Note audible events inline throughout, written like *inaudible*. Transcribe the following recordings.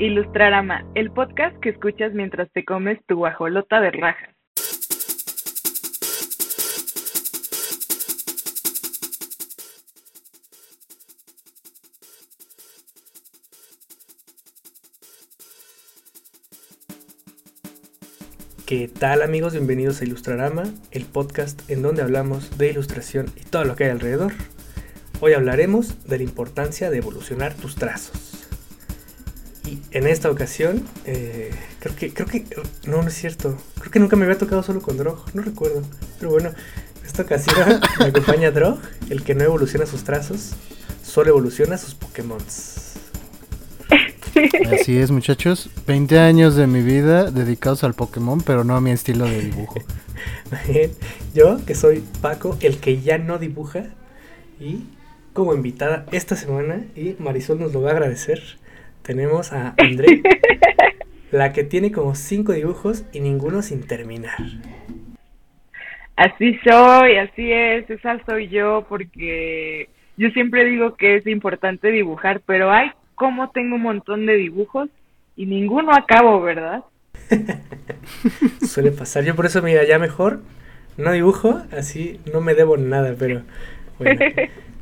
Ilustrarama, el podcast que escuchas mientras te comes tu guajolota de rajas. ¿Qué tal amigos? Bienvenidos a Ilustrarama, el podcast en donde hablamos de ilustración y todo lo que hay alrededor. Hoy hablaremos de la importancia de evolucionar tus trazos. En esta ocasión, eh, creo que, creo que, no, no es cierto. Creo que nunca me había tocado solo con Drog, no recuerdo. Pero bueno, en esta ocasión *laughs* me acompaña Drog, el que no evoluciona sus trazos, solo evoluciona sus Pokémon. *laughs* Así es, muchachos. 20 años de mi vida dedicados al Pokémon, pero no a mi estilo de dibujo. *laughs* Yo, que soy Paco, el que ya no dibuja, y como invitada esta semana, y Marisol nos lo va a agradecer, tenemos a André, *laughs* la que tiene como cinco dibujos y ninguno sin terminar. Así soy, así es, esa soy yo, porque yo siempre digo que es importante dibujar, pero hay como tengo un montón de dibujos y ninguno acabo, ¿verdad? *laughs* Suele pasar, yo por eso mira, ya mejor no dibujo, así no me debo nada, pero bueno. *laughs*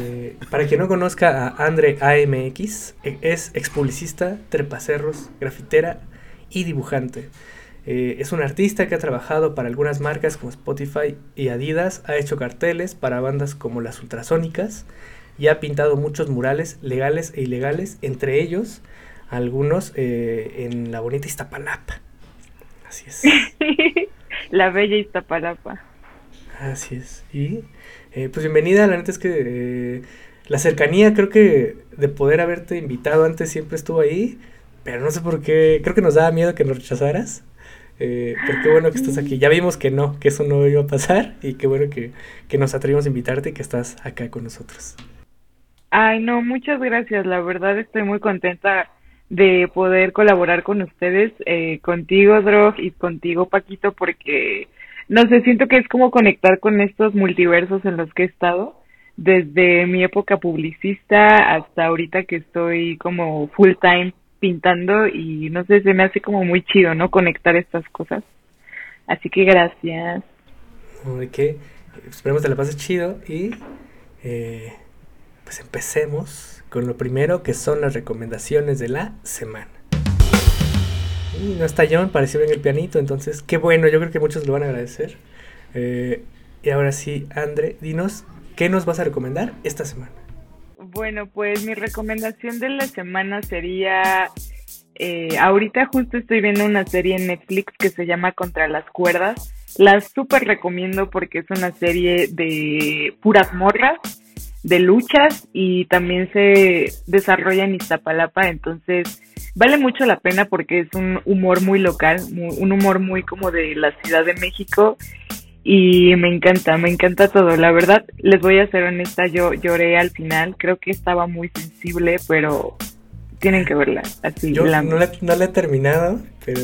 Eh, para quien no conozca a Andre AMX, e, es expublicista, trepacerros, grafitera y dibujante. Eh, es un artista que ha trabajado para algunas marcas como Spotify y Adidas, ha hecho carteles para bandas como las Ultrasónicas y ha pintado muchos murales legales e ilegales, entre ellos algunos eh, en la bonita Iztapalapa. Así es. *laughs* la bella Iztapalapa. Así es. Y eh, pues bienvenida, la neta es que eh, la cercanía creo que de poder haberte invitado antes siempre estuvo ahí, pero no sé por qué, creo que nos daba miedo que nos rechazaras. Eh, pero qué bueno que estás aquí. Ya vimos que no, que eso no iba a pasar y qué bueno que, que nos atrevimos a invitarte y que estás acá con nosotros. Ay, no, muchas gracias. La verdad estoy muy contenta de poder colaborar con ustedes, eh, contigo, Drog, y contigo, Paquito, porque no sé, siento que es como conectar con estos multiversos en los que he estado, desde mi época publicista hasta ahorita que estoy como full time pintando y no sé, se me hace como muy chido, ¿no? Conectar estas cosas. Así que gracias. ¿De qué? Esperemos que la pases chido y eh, pues empecemos con lo primero que son las recomendaciones de la semana. No está John, pareció en el pianito, entonces qué bueno, yo creo que muchos lo van a agradecer. Eh, y ahora sí, Andre, dinos, ¿qué nos vas a recomendar esta semana? Bueno, pues mi recomendación de la semana sería, eh, ahorita justo estoy viendo una serie en Netflix que se llama Contra las Cuerdas. La súper recomiendo porque es una serie de puras morras, de luchas y también se desarrolla en Iztapalapa, entonces vale mucho la pena porque es un humor muy local, un humor muy como de la Ciudad de México y me encanta, me encanta todo. La verdad, les voy a ser honesta, yo lloré al final, creo que estaba muy sensible, pero tienen que verla. Así, yo no, la, he terminado, pero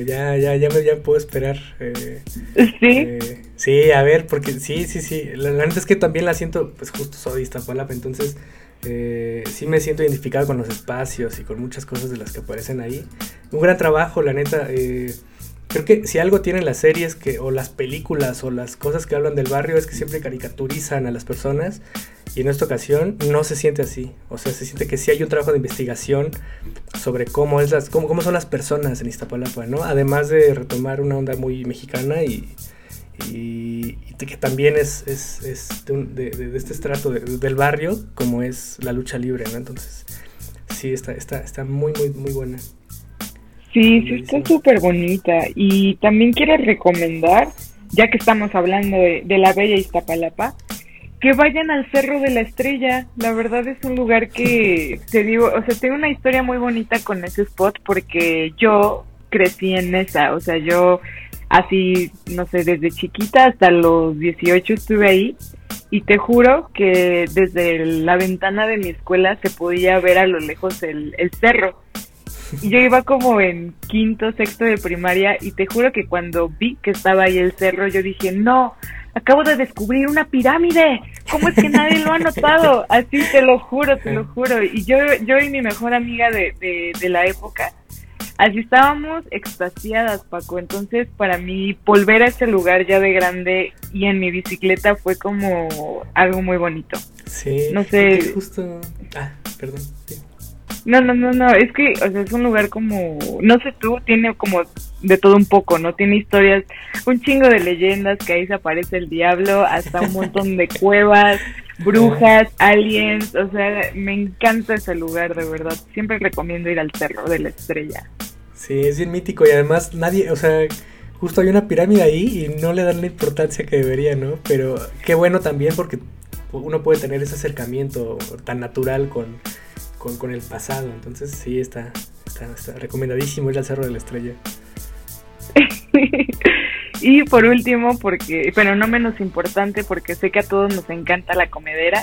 ya, ya, ya me ya puedo esperar. Eh, sí. Eh, sí, a ver, porque sí, sí, sí. La, la neta es que también la siento, pues justo soy Iztapalapa, entonces eh, sí me siento identificado con los espacios y con muchas cosas de las que aparecen ahí. Un gran trabajo, la neta. Eh, creo que si algo tienen las series que, o las películas o las cosas que hablan del barrio es que siempre caricaturizan a las personas y en esta ocasión no se siente así. O sea, se siente que sí hay un trabajo de investigación sobre cómo, es las, cómo, cómo son las personas en Iztapalapa, ¿no? Además de retomar una onda muy mexicana y, y, que también es, es, es de, de, este estrato del barrio, como es la lucha libre, ¿no? Entonces, sí, está, está, está muy, muy, muy buena. Sí, sí, está súper bonita. Y también quiero recomendar, ya que estamos hablando de, de la bella Iztapalapa, que vayan al Cerro de la Estrella. La verdad es un lugar que, te digo, o sea, tengo una historia muy bonita con ese spot porque yo crecí en esa, o sea, yo así, no sé, desde chiquita hasta los 18 estuve ahí y te juro que desde la ventana de mi escuela se podía ver a lo lejos el, cerro. Y yo iba como en quinto, sexto de primaria y te juro que cuando vi que estaba ahí el cerro yo dije, no, acabo de descubrir una pirámide, ¿cómo es que nadie lo ha notado? Así te lo juro, te lo juro. Y yo, yo y mi mejor amiga de, de, de la época, así estábamos extasiadas, Paco. Entonces, para mí, volver a ese lugar ya de grande y en mi bicicleta fue como algo muy bonito. Sí, no sé. Justo. Ah, perdón. Sí. No, no, no, no, es que, o sea, es un lugar como, no sé tú, tiene como de todo un poco, ¿no? Tiene historias, un chingo de leyendas, que ahí se aparece el diablo, hasta un montón de cuevas, brujas, aliens, o sea, me encanta ese lugar, de verdad. Siempre recomiendo ir al Cerro de la Estrella. Sí, es bien mítico y además nadie, o sea, justo hay una pirámide ahí y no le dan la importancia que debería, ¿no? Pero qué bueno también porque uno puede tener ese acercamiento tan natural con con, el pasado. Entonces sí, está, está, recomendadísimo ir al Cerro de la Estrella. *laughs* y por último, porque, pero no menos importante, porque sé que a todos nos encanta la comedera,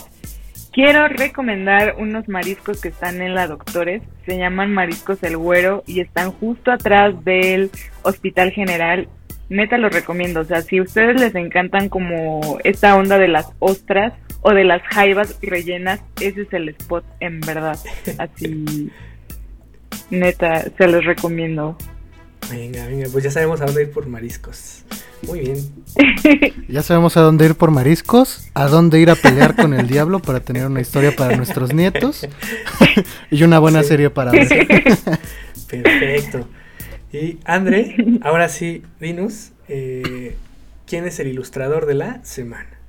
quiero recomendar unos mariscos que están en la Doctores. Se llaman Mariscos El Güero y están justo atrás del Hospital General. Neta los recomiendo. O sea, si a ustedes les encantan como esta onda de las ostras, o de las jaivas rellenas, ese es el spot en verdad. Así, neta, se los recomiendo. Venga, venga, pues ya sabemos a dónde ir por mariscos. Muy bien. *laughs* Ya sabemos a dónde ir por mariscos, a dónde ir a pelear con el diablo para tener una historia para nuestros nietos *laughs* y una buena serie para ver. *laughs* Perfecto. Y André, ahora sí, dinos, eh, ¿quién es el ilustrador de la semana?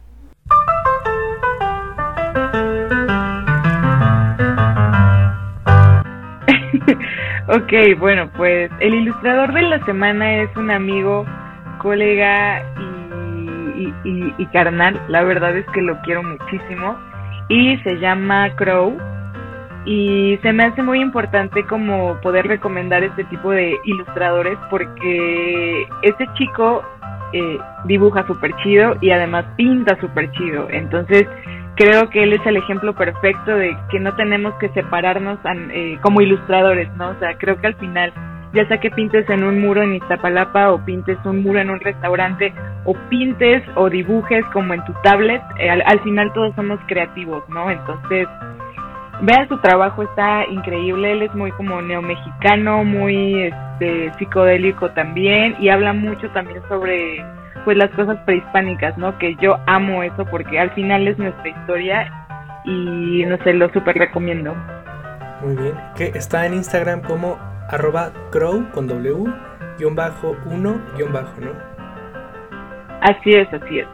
Ok, bueno, pues el ilustrador de la semana es un amigo, colega y, carnal. La verdad es que lo quiero muchísimo. Y se llama Crow. Y se me hace muy importante como poder recomendar este tipo de ilustradores porque este chico eh, dibuja súper chido y además pinta súper chido. Entonces, creo que él es el ejemplo perfecto de que no tenemos que separarnos eh, como ilustradores, ¿no? O sea, creo que al final, ya sea que pintes en un muro en Iztapalapa o pintes un muro en un restaurante o pintes o dibujes como en tu tablet, eh, al, final todos somos creativos, ¿no? Entonces, vean su trabajo, está increíble, él es muy como neomexicano, muy este, psicodélico también y habla mucho también sobre pues las cosas prehispánicas, ¿no? Que yo amo eso porque al final es nuestra historia y no sé, lo súper recomiendo. Muy bien, que está en Instagram como arroba crow con w guion bajo uno guion bajo, ¿no? Así es, así es.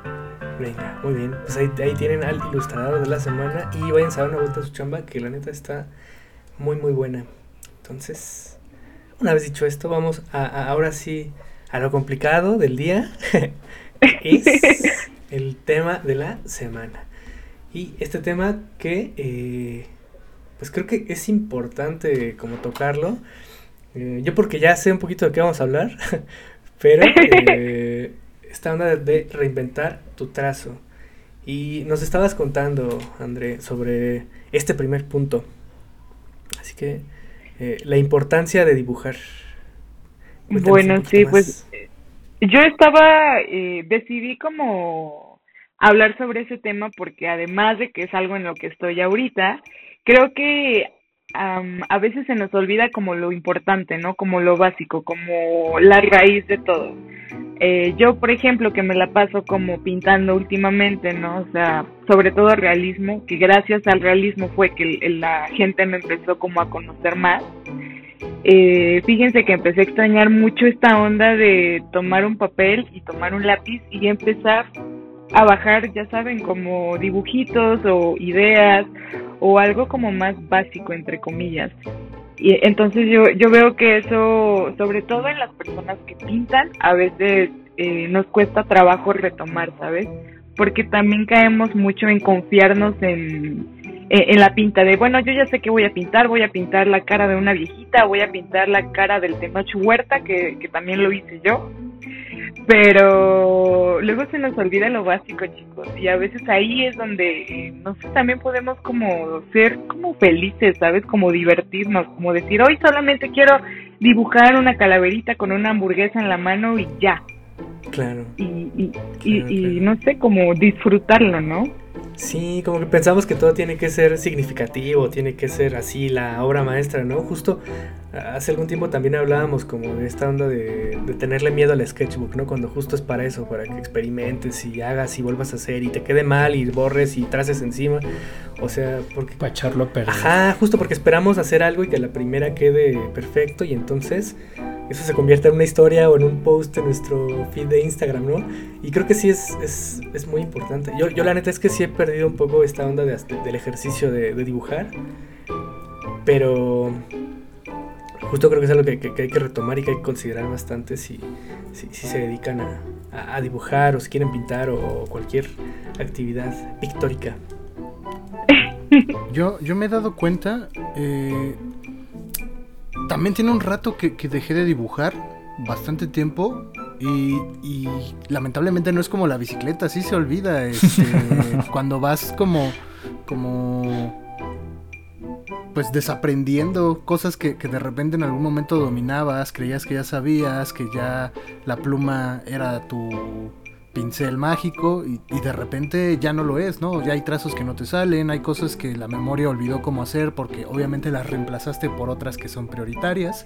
Venga, muy bien. Pues ahí, tienen al ilustrador de la semana y vayan a dar una vuelta a su chamba que la neta está muy muy buena. Entonces, una vez dicho esto, vamos a ahora sí a lo complicado del día *laughs* es el tema de la semana. Y este tema que, eh, pues creo que es importante como tocarlo. Eh, yo porque ya sé un poquito de qué vamos a hablar, *laughs* pero eh, esta onda de reinventar tu trazo. Y nos estabas contando, André, sobre este primer punto. Así que la importancia de dibujar. Bueno, sí, pues yo estaba, eh, decidí como hablar sobre ese tema porque además de que es algo en lo que estoy ahorita, creo que a veces se nos olvida como lo importante, ¿no? Como lo básico, como la raíz de todo. Eh, yo, por ejemplo, que me la paso como pintando últimamente, ¿no? O sea, sobre todo realismo, que gracias al realismo fue que la gente me empezó como a conocer más eh, fíjense que empecé a extrañar mucho esta onda de tomar un papel y tomar un lápiz y empezar a bajar, ya saben, como dibujitos o ideas o algo como más básico, entre comillas. Y entonces yo, yo veo que eso, sobre todo en las personas que pintan, a veces eh, nos cuesta trabajo retomar, ¿sabes? Porque también caemos mucho en confiarnos en, eh, en la pinta de, bueno, yo ya sé que voy a pintar, voy a pintar la cara de una viejita, voy a pintar la cara del Tenoch Huerta, que, que también lo hice yo. Pero luego se nos olvida lo básico, chicos, y a veces ahí es donde, eh, no sé, también podemos como ser como felices, ¿sabes? Como divertirnos, como decir, hoy solamente quiero dibujar una calaverita con una hamburguesa en la mano y ya. Claro. Y, y, no sé, como disfrutarlo, ¿no? Sí, como que pensamos que todo tiene que ser significativo, tiene que ser así la obra maestra, ¿no? Justo hace algún tiempo también hablábamos como de esta onda de, tenerle miedo al sketchbook, ¿no? Cuando justo es para eso, para que experimentes y hagas y vuelvas a hacer y te quede mal y borres y traces encima. O sea, porque... Para echarlo a perder. Ajá, justo porque esperamos hacer algo y que la primera quede perfecto y entonces eso se convierte en una historia o en un post en nuestro feed de Instagram, ¿no? Y creo que sí es, es, muy importante. Yo, yo la neta es que sí he perdido un poco esta onda de, del ejercicio de, dibujar, pero justo creo que es algo que, hay que retomar y que hay que considerar bastante si, si, se dedican a, a, dibujar o si quieren pintar o cualquier actividad pictórica. Yo, yo me he dado cuenta, eh, también tiene un rato que, dejé de dibujar, bastante tiempo, y, lamentablemente no es como la bicicleta, sí se olvida. Este, *laughs* cuando vas como, como, pues desaprendiendo cosas que, que, de repente en algún momento dominabas, creías que ya sabías, que ya la pluma era tu pincel mágico y, de repente ya no lo es, ¿no? Ya hay trazos que no te salen, hay cosas que la memoria olvidó cómo hacer porque obviamente las reemplazaste por otras que son prioritarias.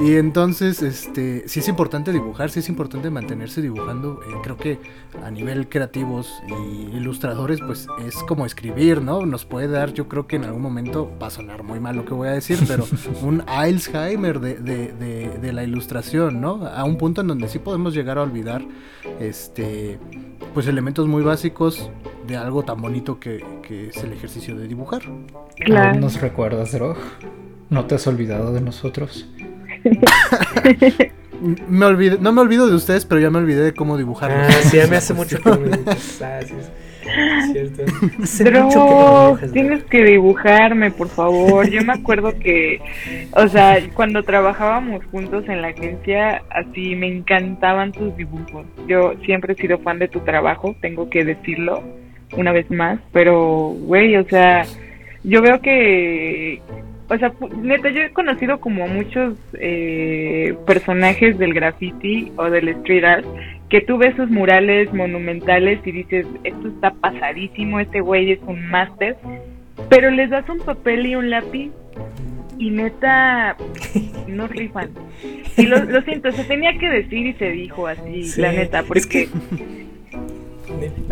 Y entonces, este, sí es importante dibujar, sí es importante mantenerse dibujando. Eh, creo que a nivel creativos y ilustradores, pues es como escribir, ¿no? Nos puede dar, yo creo que en algún momento, va a sonar muy mal lo que voy a decir, pero *laughs* un Alzheimer de, de, de, de la ilustración, ¿no? A un punto en donde sí podemos llegar a olvidar, este, pues elementos muy básicos de algo tan bonito que, es el ejercicio de dibujar. Claro. ¿Nos recuerdas, Drog? ¿No te has olvidado de nosotros? *laughs* me olvidé, no me olvido de ustedes, pero ya me olvidé de cómo dibujar. Ah, sí, ya me *laughs* hace mucho que me ah, Cierto. *laughs* Pero tienes que dibujarme, por favor. Yo me acuerdo *laughs* que, o sea, cuando trabajábamos juntos en la agencia, así me encantaban tus dibujos. Yo siempre he sido fan de tu trabajo, tengo que decirlo una vez más, pero, güey, o sea, yo veo que, o sea, neta, yo he conocido como muchos eh, personajes del graffiti o del street art que tú ves sus murales monumentales y dices, esto está pasadísimo, este güey es un máster, pero les das un papel y un lápiz y neta *laughs* no rifan. Y lo, siento, se tenía que decir y se dijo así, la neta, porque... *laughs*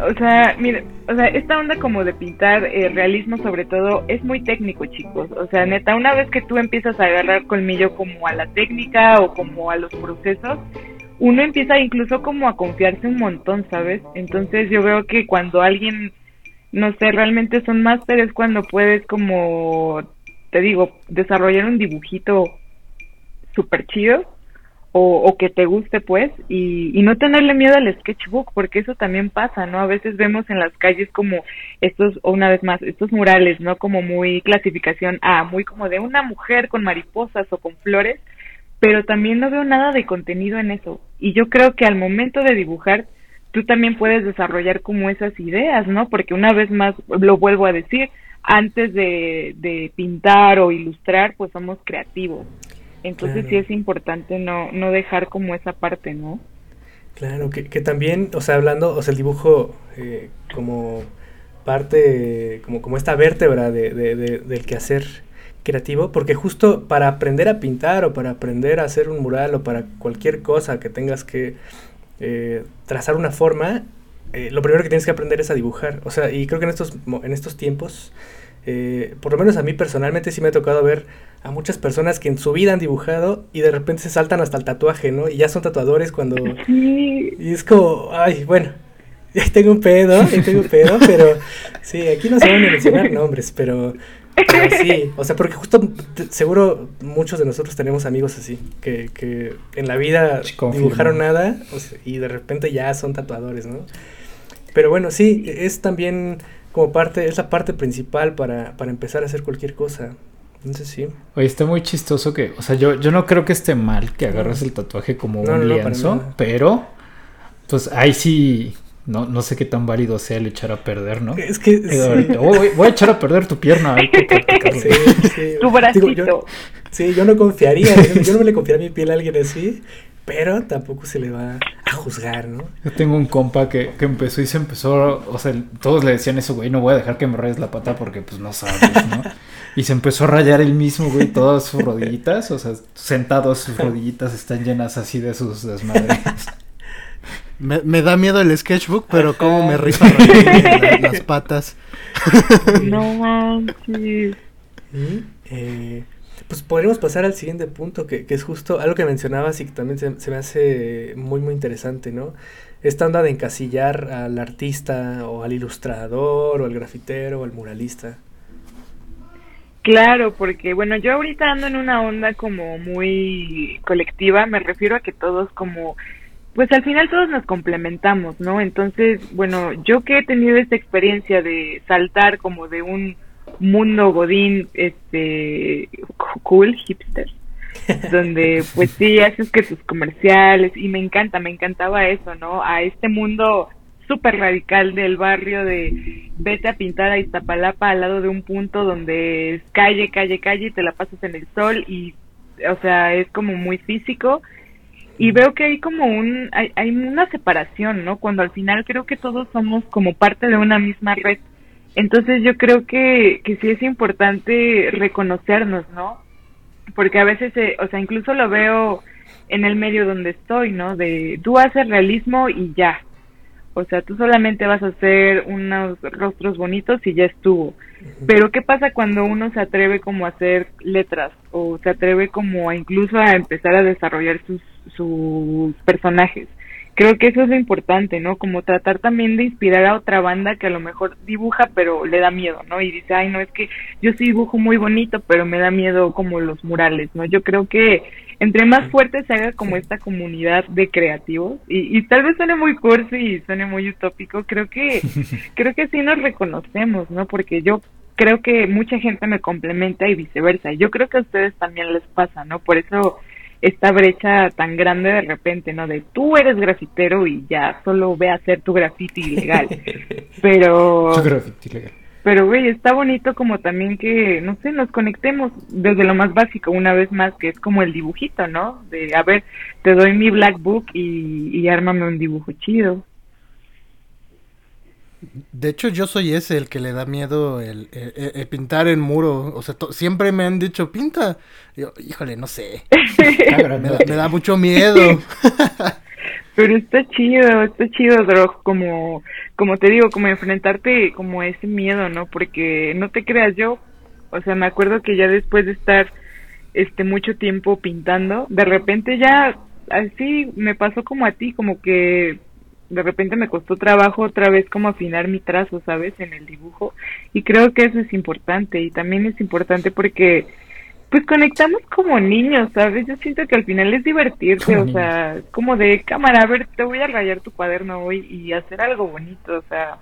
O sea, mira, o sea, esta onda como de pintar eh, realismo sobre todo es muy técnico, chicos. O sea, neta, una vez que tú empiezas a agarrar colmillo como a la técnica o como a los procesos, uno empieza incluso como a confiarse un montón, ¿sabes? Entonces yo veo que cuando alguien, no sé, realmente son máster es cuando puedes como, te digo, desarrollar un dibujito súper chido o, que te guste pues y, no tenerle miedo al sketchbook porque eso también pasa, ¿no? A veces vemos en las calles como estos, una vez más, estos murales, ¿no? Como muy clasificación A, muy como de una mujer con mariposas o con flores pero también no veo nada de contenido en eso. Y yo creo que al momento de dibujar, tú también puedes desarrollar como esas ideas, ¿no? Porque una vez más, lo vuelvo a decir, antes de, de pintar o ilustrar, pues somos creativos. Entonces sí es importante no, no dejar como esa parte, ¿no? Claro, que, que también, o sea, hablando, o sea, el dibujo eh, como parte, como, como esta vértebra de, de, de, del quehacer creativo, porque justo para aprender a pintar o para aprender a hacer un mural o para cualquier cosa que tengas que eh, trazar una forma, eh, lo primero que tienes que aprender es a dibujar. O sea, y creo que en estos, en estos tiempos, eh, por lo menos a mí personalmente sí me ha tocado ver a muchas personas que en su vida han dibujado y de repente se saltan hasta el tatuaje, ¿no? Y ya son tatuadores cuando... *laughs* Y es como, ay, bueno, *laughs* tengo un pedo, tengo un pedo, pero sí, aquí no se van a mencionar nombres, pero sí, *laughs* o sea, porque justo seguro muchos de nosotros tenemos amigos así, que, que en la vida dibujaron nada y de repente ya son tatuadores, ¿no? Pero bueno, sí, es también como parte, es la parte principal para, para empezar a hacer cualquier cosa. Entonces sí. Oye, está muy chistoso que, o sea, yo, yo no creo que esté mal que agarres el tatuaje como un lienzo, pero pues ahí sí no, no sé qué tan válido sea el echar a perder, ¿no? Es que. voy, a echar a perder tu pierna. *laughs* Tu bracito. yo, sí, yo no confiaría. yo no me le confiaría mi piel a alguien así. Pero tampoco se le va. a juzgar, ¿no? Yo tengo un compa que, que, empezó y se empezó, o sea, todos le decían eso, güey, no voy a dejar que me rayes la pata porque pues no sabes, ¿no? Y se empezó a rayar el mismo, güey, todas sus rodillitas, o sea, sentado sus *laughs* rodillitas están llenas así de sus desmadres. Me, me da miedo el sketchbook, pero cómo me rifa *laughs* las, patas. No manches. Eh, pues podríamos pasar al siguiente punto, que, que, es justo algo que mencionabas y que también se, se, me hace muy, muy interesante, ¿no? Esta onda de encasillar al artista o al ilustrador o al grafitero o al muralista. Claro, porque bueno, yo ahorita ando en una onda como muy colectiva, me refiero a que todos como, pues al final todos nos complementamos, ¿no? Entonces, bueno, yo que he tenido esta experiencia de saltar como de un mundo godín, este, cool, hipster, *laughs* donde pues sí, haces que tus comerciales, y me encanta, me encantaba eso, ¿no? A este mundo súper radical del barrio de vete a pintar a Iztapalapa al lado de un punto donde es calle, calle, calle y te la pasas en el sol y, o sea, es como muy físico y veo que hay como un, hay, hay una separación, ¿no? Cuando al final creo que todos somos como parte de una misma red. Entonces yo creo que, que sí es importante reconocernos, ¿no? Porque a veces, eh, o sea, incluso lo veo en el medio donde estoy, ¿no? De tú haces realismo y ya, o sea, tú solamente vas a hacer unos rostros bonitos y ya estuvo. Pero ¿qué pasa cuando uno se atreve como a hacer letras o se atreve como a incluso a empezar a desarrollar sus, sus personajes? Creo que eso es lo importante, ¿no? Como tratar también de inspirar a otra banda que a lo mejor dibuja pero le da miedo, ¿no? Y dice, ay, no, es que yo sí dibujo muy bonito, pero me da miedo como los murales, ¿no? Yo creo que entre más fuerte se haga como esta comunidad de creativos y, y tal vez suene muy cursi y suene muy utópico, creo que *laughs* creo que sí nos reconocemos, ¿no? Porque yo creo que mucha gente me complementa y viceversa. Yo creo que a ustedes también les pasa, ¿no? Por eso esta brecha tan grande de repente, ¿no? De tú eres grafitero y ya solo ve a hacer tu grafiti ilegal. *laughs* Pero... Tu ilegal. Pero, güey, está bonito como también que, no sé, nos conectemos desde lo más básico, una vez más, que es como el dibujito, ¿no? De, a ver, te doy mi black book y, y ármame un dibujo chido. De hecho, yo soy ese el que le da miedo el, el, pintar en muro. O sea, siempre me han dicho, pinta. Yo, híjole, no sé. *laughs* me, da, me da mucho miedo. *laughs* Pero está chido, está chido, Drog, como, como te digo, como enfrentarte como ese miedo, ¿no? Porque no te creas yo, o sea, me acuerdo que ya después de estar este mucho tiempo pintando, de repente ya así me pasó como a ti, como que de repente me costó trabajo otra vez como afinar mi trazo, ¿sabes? En el dibujo. Y creo que eso es importante y también es importante porque pues conectamos como niños, ¿sabes? Yo siento que al final es divertirte, o sea, como de cámara, a ver, te voy a rayar tu cuaderno hoy y hacer algo bonito, o sea,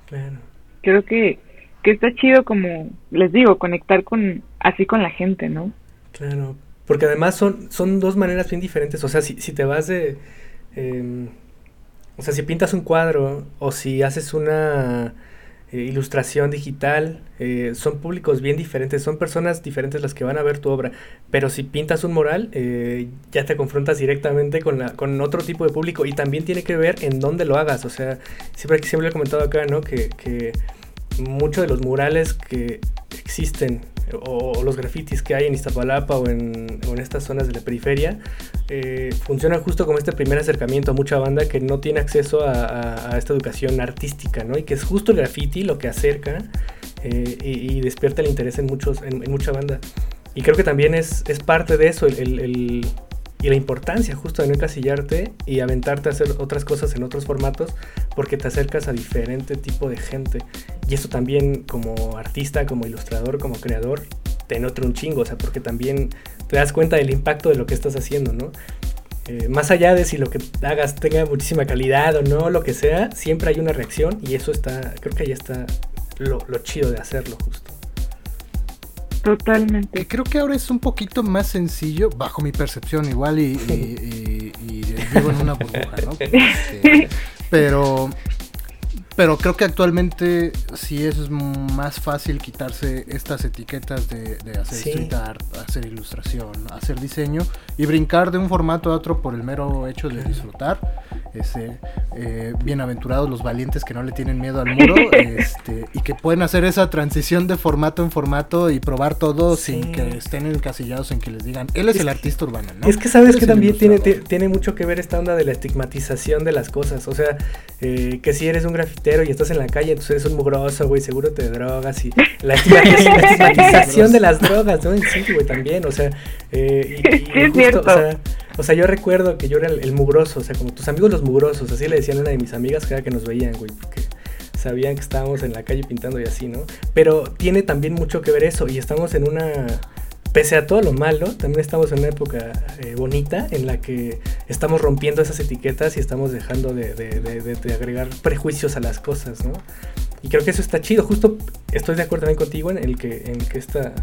creo que, que está chido como, les digo, conectar con, así con la gente, ¿no? Claro, porque además son, son dos maneras bien diferentes, o sea, si, si te vas de, eh, o sea, si pintas un cuadro o si haces una eh, ilustración digital, eh, son públicos bien diferentes, son personas diferentes las que van a ver tu obra, pero si pintas un mural, eh, ya te confrontas directamente con, la, con otro tipo de público y también tiene que ver en dónde lo hagas, o sea, siempre, siempre he comentado acá, ¿no? Que, que muchos de los murales que existen o, los grafitis que hay en Iztapalapa o en, o en estas zonas de la periferia eh, funcionan justo como este primer acercamiento a mucha banda que no tiene acceso a, esta educación artística, ¿no? Y que es justo el graffiti lo que acerca eh, y, despierta el interés en, muchos, en, mucha banda. Y creo que también es, es parte de eso, el, el, y la importancia justo de no encasillarte y aventarte a hacer otras cosas en otros formatos porque te acercas a diferente tipo de gente. Y eso también como artista, como ilustrador, como creador, te nutre un chingo, o sea, porque también te das cuenta del impacto de lo que estás haciendo, ¿no? Eh, más allá de si lo que hagas tenga muchísima calidad o no, lo que sea, siempre hay una reacción y eso está, creo que ahí está lo, lo chido de hacerlo justo. Totalmente. Creo que ahora es un poquito más sencillo, bajo mi percepción igual, y, vivo en una burbuja, ¿no? *laughs* Este, pero pero creo que actualmente sí es más fácil quitarse estas etiquetas de, hacer street art, hacer ilustración, hacer diseño y brincar de un formato a otro por el mero hecho de disfrutar. Ese, eh, bienaventurados los valientes que no le tienen miedo al muro *laughs* este, y que pueden hacer esa transición de formato en formato y probar todo sin que estén encasillados en que les digan, él es, el artista urbano, ¿no? Es que sabes que también tiene, tiene mucho que ver esta onda de la estigmatización de las cosas, o sea, eh, que si eres un grafitero y estás en la calle, entonces eres un mugroso, güey, seguro te drogas y *laughs* la estigmatización, de las drogas, ¿no? Sí, güey, también, o sea, eh, es cierto. O sea, o sea, yo recuerdo que yo era el, mugroso, o sea, como tus amigos los mugrosos, así le decían a una de mis amigas cada que nos veían, güey, porque sabían que estábamos en la calle pintando y así, ¿no? Pero tiene también mucho que ver eso, y estamos en una, pese a todo lo malo, también estamos en una época eh, bonita en la que estamos rompiendo esas etiquetas y estamos dejando de, de, agregar prejuicios a las cosas, ¿no? Y creo que eso está chido, justo estoy de acuerdo también contigo en el que, en que esta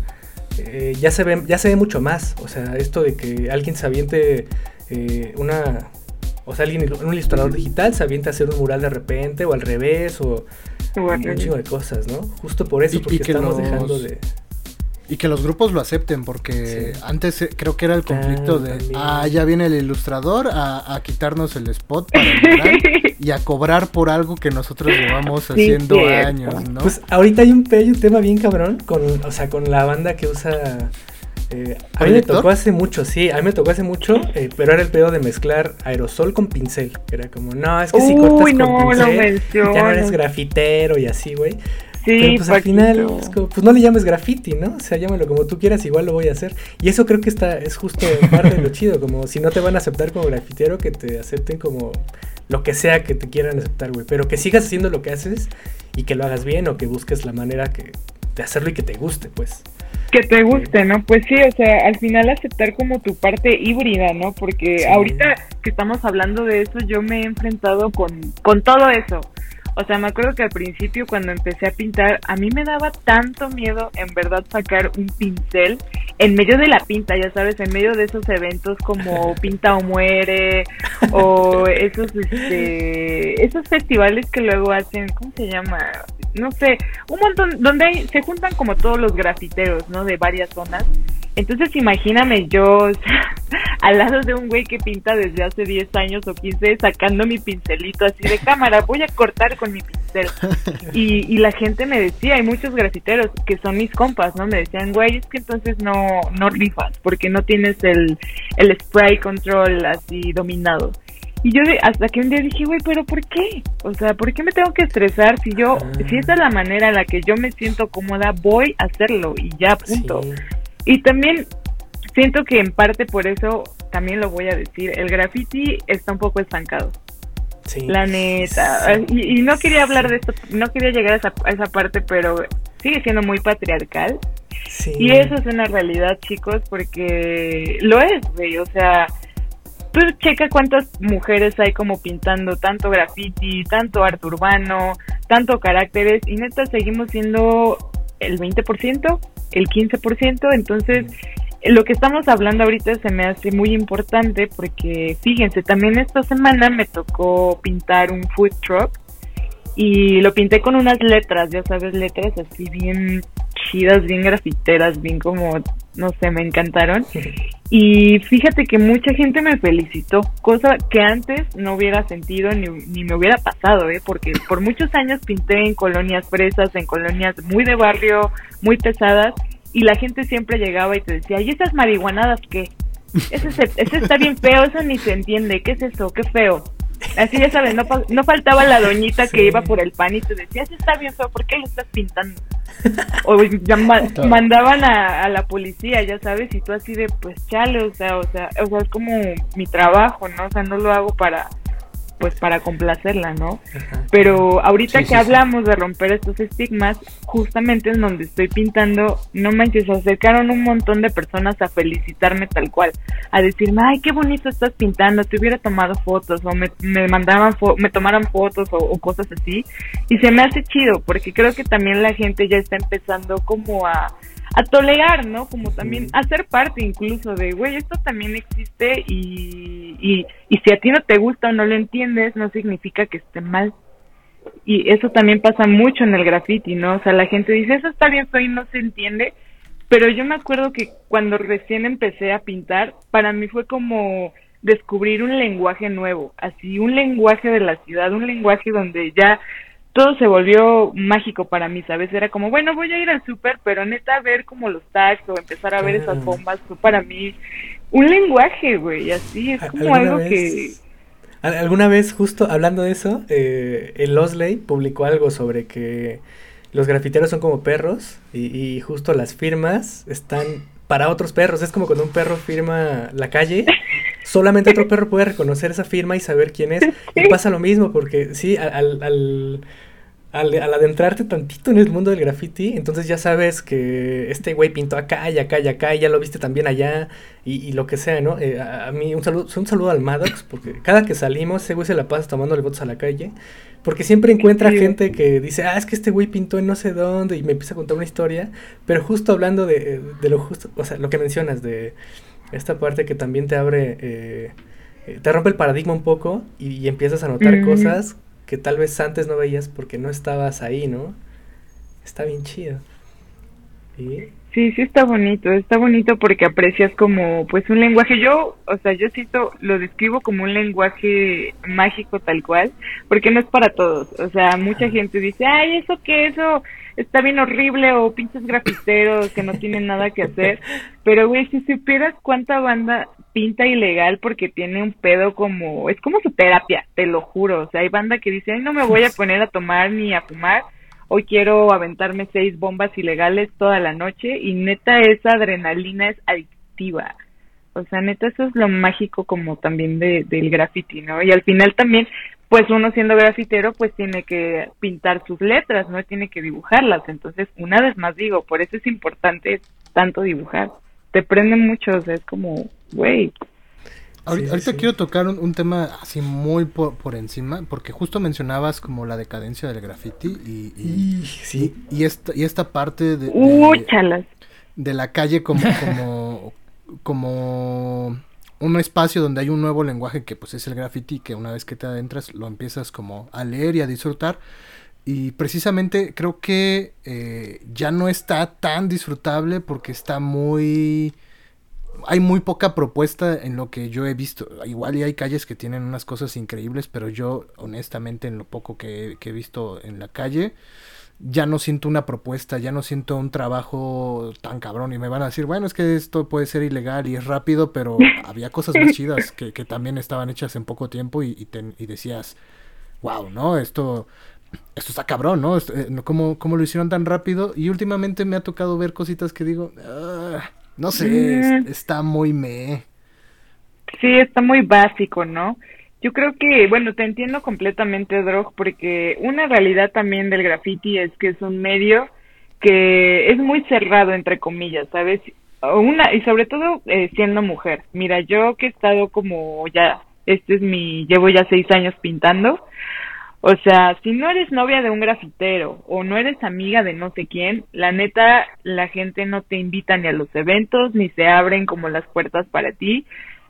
eh, ya, se ve, ya se ve mucho más. O sea, esto de que alguien se aviente eh, una... O sea, alguien, un ilustrador digital se aviente a hacer un mural de repente o al revés o, un chingo de cosas, ¿no? Justo por eso, porque estamos dejando de... Y que los grupos lo acepten, porque antes eh, creo que era el conflicto de, ah, ya viene el ilustrador a, quitarnos el spot para y a cobrar por algo que nosotros llevamos haciendo años, ¿no? Pues ahorita hay un, hay un tema bien cabrón con, o sea, con la banda que usa... Eh, a mí me tocó hace mucho, sí, a mí me tocó hace mucho, eh, pero era el pedo de mezclar aerosol con pincel. Era como, no, es que si cortas con pincel, ya no eres grafitero y así, güey. Pero pues al final, pues no le llames graffiti, ¿no? O sea, llámalo como tú quieras, igual lo voy a hacer. Y eso creo que está, es justo parte de lo chido, como si no te van a aceptar como grafitero, que te acepten como lo que sea que te quieran aceptar, güey. Pero que sigas haciendo lo que haces y que lo hagas bien o que busques la manera que, de hacerlo y que te guste, pues. Que te guste, ¿no? Pues sí, o sea, al final aceptar como tu parte híbrida, ¿no? Porque ahorita que estamos hablando de eso, yo me he enfrentado con, con todo eso. O sea, me acuerdo que al principio cuando empecé a pintar, a mí me daba tanto miedo en verdad sacar un pincel en medio de la pinta, ya sabes, en medio de esos eventos como *laughs* Pinta o Muere o esos este esos festivales que luego hacen, ¿cómo se llama? No sé, un montón donde se juntan como todos los grafiteros, ¿no? De varias zonas entonces imagíname yo *laughs* al lado de un güey que pinta desde hace 10 años o 15 sacando mi pincelito así de cámara, voy a cortar con mi pincel. *laughs* Y, y la gente me decía, hay muchos grafiteros que son mis compas, ¿no? Me decían, güey, es que entonces no, no rifas porque no tienes el, el spray control así dominado. Y yo hasta que un día dije, güey, pero ¿por qué? O sea, ¿por qué me tengo que estresar si yo, si esa es la manera en la que yo me siento cómoda, voy a hacerlo y ya, punto. Y también siento que en parte por eso, también lo voy a decir, el graffiti está un poco estancado. Sí. La neta. Y, no quería hablar de esto, no quería llegar a esa, a esa parte, pero sigue siendo muy patriarcal. Sí. Y eso es una realidad, chicos, porque lo es, güey. O sea, tú checa cuántas mujeres hay como pintando tanto graffiti, tanto arte urbano, tanto caracteres, y neta seguimos siendo el 20%, el 15%, entonces lo que estamos hablando ahorita se me hace muy importante porque fíjense, también esta semana me tocó pintar un food truck y lo pinté con unas letras, ya sabes, letras así bien chidas, bien grafiteras, bien como, no sé, me encantaron. *laughs* Y fíjate que mucha gente me felicitó, cosa que antes no hubiera sentido ni, ni me hubiera pasado, ¿eh? porque por muchos años pinté en colonias fresas, en colonias muy de barrio, muy pesadas, y la gente siempre llegaba y te decía, ¿y esas marihuanadas qué? Ese, ese está bien feo, eso ni se entiende, ¿qué es eso? Qué feo. Así ya sabes, no, no faltaba la doñita que iba por el pan y te decía, ese está bien feo, ¿por qué lo estás pintando? O *laughs* mandaban a, la policía, ya sabes, y tú así de, pues chale, o sea, o sea, o sea, es como mi trabajo, ¿no? O sea, no lo hago para, pues para complacerla, ¿no? Pero ahorita que hablamos de romper estos estigmas, justamente en donde estoy pintando, no manches, se acercaron un montón de personas a felicitarme tal cual, a decirme, ay, qué bonito estás pintando, te hubiera tomado fotos, o me, me mandaban, me tomaran fotos o, cosas así, y se me hace chido, porque creo que también la gente ya está empezando como a a tolerar, ¿no? Como también a ser parte incluso de, güey, esto también existe y, y, y si a ti no te gusta o no lo entiendes, no significa que esté mal. Y eso también pasa mucho en el graffiti, ¿no? O sea, la gente dice, eso está bien feo no se entiende, pero yo me acuerdo que cuando recién empecé a pintar, para mí fue como descubrir un lenguaje nuevo, así un lenguaje de la ciudad, un lenguaje donde ya todo se volvió mágico para mí, ¿sabes? Era como, bueno, voy a ir al súper, pero neta ver como los tags o empezar a ver esas bombas fue para mí un lenguaje, güey, así es como algo que... Alguna vez, justo hablando de eso, eh, el Osley publicó algo sobre que los grafiteros son como perros y, y justo las firmas están para otros perros. Es como cuando un perro firma la calle, solamente otro perro puede reconocer esa firma y saber quién es. Y *laughs* pasa lo mismo, porque sí, al, al, al, adentrarte tantito en el mundo del graffiti, entonces ya sabes que este güey pintó acá y acá y acá y ya lo viste también allá y, lo que sea, ¿no? Eh, a, mí un saludo, un saludo al Maddox, porque cada que salimos ese güey se la pasa tomándole votos a la calle, porque siempre encuentra gente que dice, ah, es que este güey pintó en no sé dónde y me empieza a contar una historia, pero justo hablando de, de lo justo, o sea, lo que mencionas de esta parte que también te abre... Eh, eh, te rompe el paradigma un poco y, empiezas a notar cosas que tal vez antes no veías porque no estabas ahí, ¿no? Está bien chido. Sí, sí está bonito, está bonito porque aprecias como pues un lenguaje, yo, o sea, yo siento, lo describo como un lenguaje mágico tal cual, porque no es para todos, o sea, mucha gente dice, ay, eso que eso está bien horrible o pinches grafiteros que no tienen nada que hacer, pero güey, si supieras cuánta banda pinta ilegal porque tiene un pedo como, es como su terapia, te lo juro, o sea, hay banda que dice, ay, no me voy a poner a tomar ni a fumar, hoy quiero aventarme seis bombas ilegales toda la noche y neta esa adrenalina es adictiva. O sea, neta eso es lo mágico como también de, del graffiti, ¿no? Y al final también, pues uno siendo grafitero, pues tiene que pintar sus letras, no tiene que dibujarlas. Entonces, una vez más digo, por eso es importante tanto dibujar. Te prende mucho, o sea, es como, güey, Ahorita, quiero tocar un, tema así muy por, encima, porque justo mencionabas como la decadencia del graffiti y, y, sí. y, esta, y esta parte de, de, la calle como, como, como un espacio donde hay un nuevo lenguaje que pues es el graffiti, que una vez que te adentras lo empiezas como a leer y a disfrutar. Y precisamente creo que eh, ya no está tan disfrutable porque está muy hay muy poca propuesta en lo que yo he visto. Igual y hay calles que tienen unas cosas increíbles, pero yo honestamente en lo poco que, he visto en la calle, ya no siento una propuesta, ya no siento un trabajo tan cabrón y me van a decir, bueno, es que esto puede ser ilegal y es rápido, pero *laughs* había cosas más chidas que, también estaban hechas en poco tiempo y, y, decías, wow, ¿no? Esto, esto está cabrón, ¿no? Eh, ¿Cómo, ¿Cómo, lo hicieron tan rápido? Y últimamente me ha tocado ver cositas que digo, ah, no sé, mm. está muy me. Sí, está muy básico, ¿no? Yo creo que, bueno, te entiendo completamente, Drog, porque una realidad también del graffiti es que es un medio que es muy cerrado, entre comillas, ¿sabes? Una, y sobre todo eh, siendo mujer. Mira, yo que he estado como ya, este es mi, llevo ya seis años pintando, o sea, si no eres novia de un grafitero o no eres amiga de no sé quién, la neta, la gente no te invita ni a los eventos, ni se abren como las puertas para ti.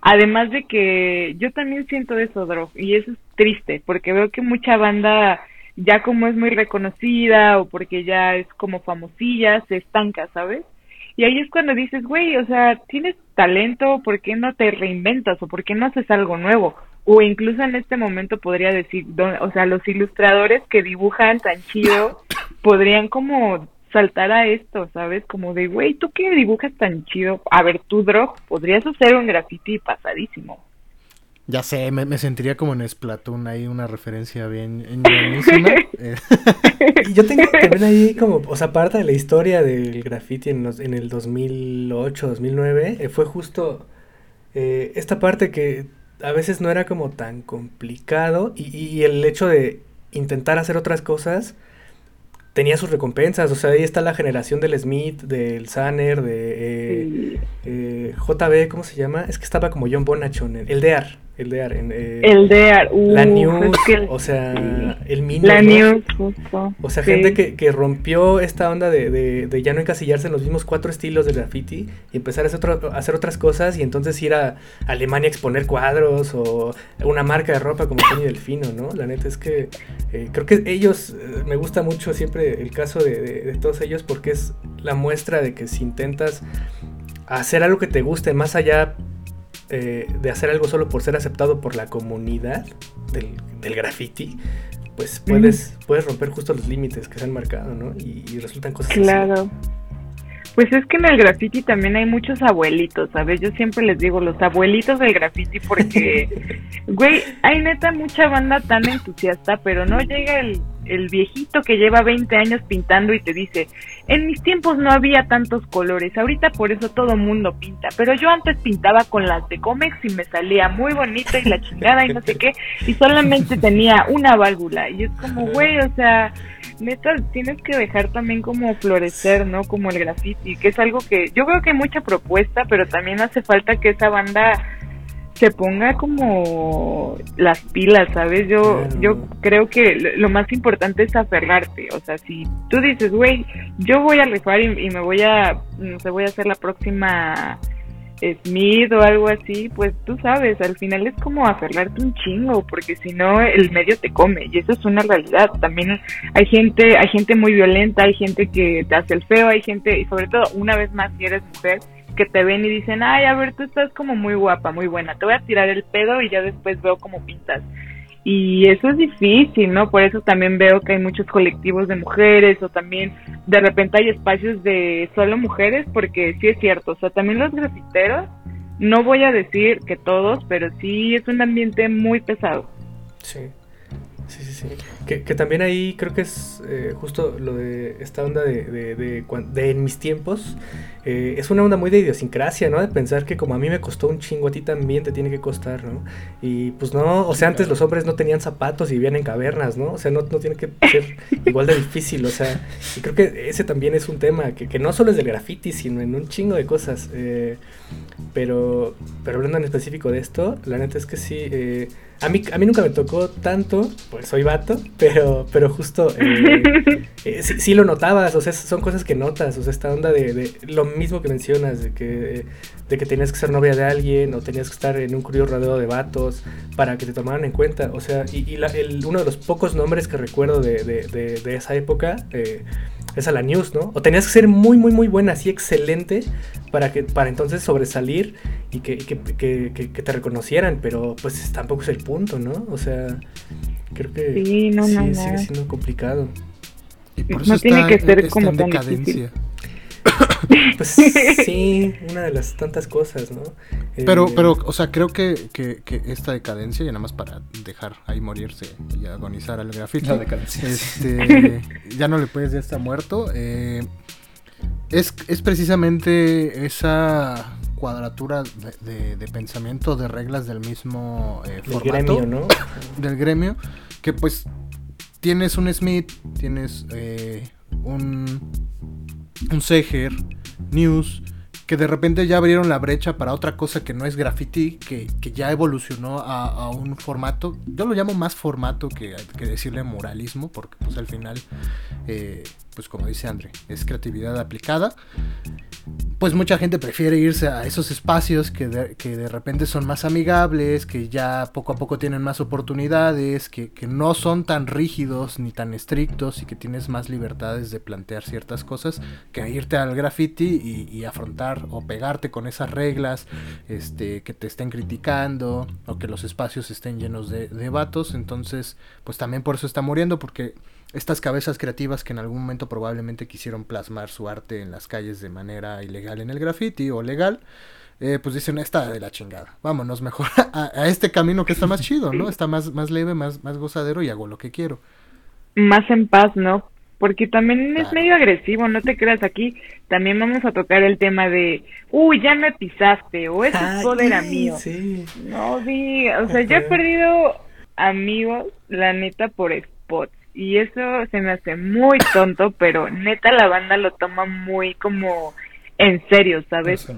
Además de que yo también siento eso, Drog, y eso es triste, porque veo que mucha banda, ya como es muy reconocida o porque ya es como famosilla, se estanca, ¿sabes? Y ahí es cuando dices, güey, o sea, tienes talento, ¿por qué no te reinventas o por qué no haces algo nuevo? o incluso en este momento podría decir, o sea, los ilustradores que dibujan tan chido podrían como saltar a esto, ¿sabes? Como de, güey, ¿tú qué dibujas tan chido? A ver, tú, Drog, podrías hacer un graffiti pasadísimo. Ya sé, me, sentiría como en Splatoon, ahí una referencia bien buenísima. *laughs* Eh. *laughs* Yo tengo ver ahí como, o sea, parte de la historia del graffiti en, los, en el 2008, 2009, eh, fue justo eh, esta parte que a veces no era como tan complicado y, y, el hecho de intentar hacer otras cosas tenía sus recompensas. O sea, ahí está la generación del Smith, del Sanner, de eh, eh, JB, ¿cómo se llama? Es que estaba como John Bonachon, el DEAR. El de En, eh, el de la News, o sea, el mini. La News, justo. O sea, gente que, que, rompió esta onda de, de, de, ya no encasillarse en los mismos cuatro estilos de graffiti y empezar a hacer, otro, a hacer otras cosas y entonces ir a Alemania a exponer cuadros o una marca de ropa como Tony Delfino, ¿no? La neta es que eh, creo que ellos, eh, me gusta mucho siempre el caso de, de todos ellos porque es la muestra de que si intentas hacer algo que te guste más allá eh, de hacer algo solo por ser aceptado por la comunidad del, del graffiti, pues puedes, puedes romper justo los límites que se han marcado, ¿no? Y, resultan cosas Claro. Pues es que en el graffiti también hay muchos abuelitos, ¿sabes? Yo siempre les digo los abuelitos del graffiti porque, *laughs* güey, hay neta mucha banda tan entusiasta, pero no llega el, el viejito que lleva 20 años pintando y te dice, en mis tiempos no había tantos colores, ahorita por eso todo mundo pinta, pero yo antes pintaba con las de Comex y me salía muy bonito y la chingada y no sé qué, y solamente tenía una válvula, y es como, güey, o sea neta, tienes que dejar también como florecer, ¿no? Como el graffiti, que es algo que yo veo que hay mucha propuesta, pero también hace falta que esa banda se ponga como las pilas, ¿sabes? Yo, yo creo que lo más importante es aferrarte, o sea, si tú dices, güey, yo voy a rifar y, y me voy a, no sé, voy a hacer la próxima Smith o algo así, pues tú sabes, al final es como aferrarte un chingo, porque si no el medio te come y eso es una realidad. También hay gente, hay gente muy violenta, hay gente que te hace el feo, hay gente y sobre todo una vez más si eres mujer que te ven y dicen, ay, a ver, tú estás como muy guapa, muy buena, te voy a tirar el pedo y ya después veo cómo pintas. Y eso es difícil, ¿no? Por eso también veo que hay muchos colectivos de mujeres o también de repente hay espacios de solo mujeres, porque sí es cierto, o sea, también los grafiteros, no voy a decir que todos, pero sí es un ambiente muy pesado. Sí. Sí, sí, sí. Que, que también ahí creo que es eh, justo lo de esta onda de, de, en mis tiempos. Eh, es una onda muy de idiosincrasia, ¿no? De pensar que como a mí me costó un chingo, a ti también te tiene que costar, ¿no? Y pues no, o sea, antes los hombres no tenían zapatos y vivían en cavernas, ¿no? O sea, no, no tiene que ser igual de difícil, o sea, y creo que ese también es un tema que, que no solo es del graffiti, sino en un chingo de cosas. Eh, pero, pero hablando en específico de esto, la neta es que sí a mí, a mí nunca me tocó tanto, pues soy vato, pero, pero justo eh, *laughs* eh, sí, lo notabas, o sea, son cosas que notas, o sea, esta onda de, lo mismo que mencionas, de que, de que tenías que ser novia de alguien o tenías que estar en un curioso rodeo de vatos para que te tomaran en cuenta, o sea, y, uno de los pocos nombres que recuerdo de, esa época eh, es a la news, ¿no? O tenías que ser muy, muy, muy buena, así excelente para que para entonces sobresalir y que, que, que, te reconocieran, pero pues tampoco es el punto, ¿no? O sea, creo que sí, no, sí sigue siendo complicado. Y por eso no tiene que ser como en decadencia. Pues sí, una de las tantas cosas, ¿no? Pero, eh, pero, o sea, creo que, que, que, esta decadencia, y nada más para dejar ahí morirse y agonizar al grafito, este, *laughs* ya no le puedes, ya está muerto. Eh, es, es precisamente esa cuadratura de, de, pensamiento, de reglas del mismo eh, formato. Gremio, ¿no? Del gremio, que pues tienes un Smith, tienes eh, un, un Seger, News, que de repente ya abrieron la brecha para otra cosa que no es graffiti, que, que ya evolucionó a, un formato, yo lo llamo más formato que, que decirle muralismo, porque pues al final, eh, pues como dice André, es creatividad aplicada pues mucha gente prefiere irse a esos espacios que de, que de repente son más amigables, que ya poco a poco tienen más oportunidades, que, no son tan rígidos ni tan estrictos y que tienes más libertades de plantear ciertas cosas que irte al graffiti y, afrontar o pegarte con esas reglas, este, que te estén criticando o que los espacios estén llenos de, de. Entonces, pues también por eso está muriendo, porque estas cabezas creativas que en algún momento probablemente quisieron plasmar su arte en las calles de manera ilegal en el graffiti o legal, eh, pues dicen, está de la chingada, vámonos mejor *laughs* a, este camino que está más chido, ¿no? Está más, más leve, más, más gozadero y hago lo que quiero. Más en paz, ¿no? Porque también es medio agresivo, no te creas aquí. También vamos a tocar el tema de, uy, ya me pisaste, o ese poder era mío. No, sí, o sea, yo he perdido amigos, la neta, por spots y eso se me hace muy tonto, pero neta la banda lo toma muy como en serio, ¿sabes?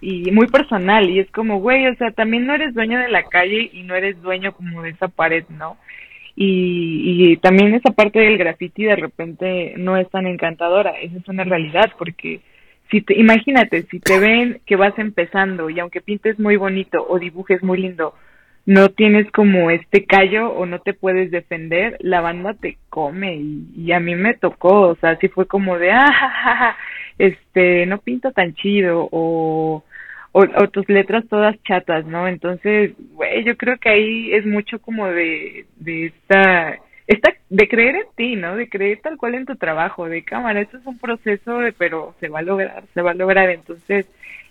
Y muy personal, y es como, güey, o sea, también no eres dueño de la calle y no eres dueño como de esa pared, ¿no? Y, y también esa parte del graffiti de repente no es tan encantadora, esa es una realidad, porque si te, imagínate, si te ven que vas empezando y aunque pintes muy bonito o dibujes muy lindo, no tienes como este callo o no te puedes defender, la banda te come y, a mí me tocó, o sea, sí fue como de, *laughs* ah, este, no pinta tan chido o, o, o tus letras todas chatas, ¿no? Entonces, güey, yo creo que ahí es mucho como de, de esta, esta, de creer en ti, ¿no? De creer tal cual en tu trabajo, de cámara, esto es un proceso, de, pero se va a lograr, se va a lograr, entonces,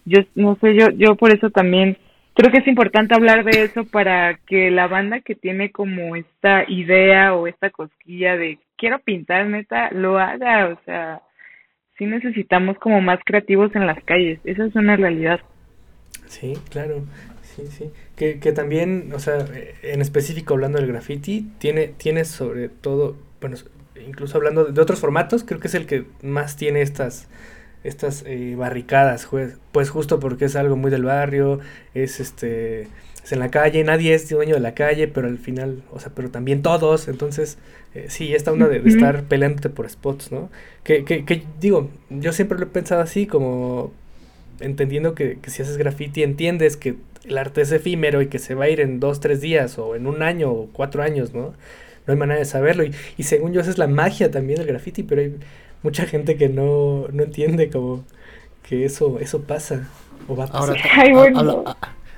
yo, no sé, yo, yo por eso también creo que es importante hablar de eso para que la banda que tiene como esta idea o esta cosquilla de quiero pintar, neta, lo haga, o sea, sí necesitamos como más creativos en las calles, esa es una realidad. Sí, claro, sí, sí. Que, que también, o sea, en específico hablando del graffiti, tiene, tiene sobre todo, bueno, incluso hablando de otros formatos, creo que es el que más tiene estas estas eh, barricadas, pues, pues justo porque es algo muy del barrio, es este es en la calle, nadie es dueño de la calle, pero al final, o sea, pero también todos, entonces eh, sí, esta onda de, de, estar peleándote por spots, ¿no? Que, que, que, digo, yo siempre lo he pensado así, como entendiendo que, que, si haces graffiti entiendes que el arte es efímero y que se va a ir en dos, tres días o en un año o cuatro años, ¿no? No hay manera de saberlo y, y según yo esa es la magia también del graffiti, pero hay mucha gente que no, no entiende como que eso, eso pasa o va a pasar. Ahora, Ay, bueno. habla,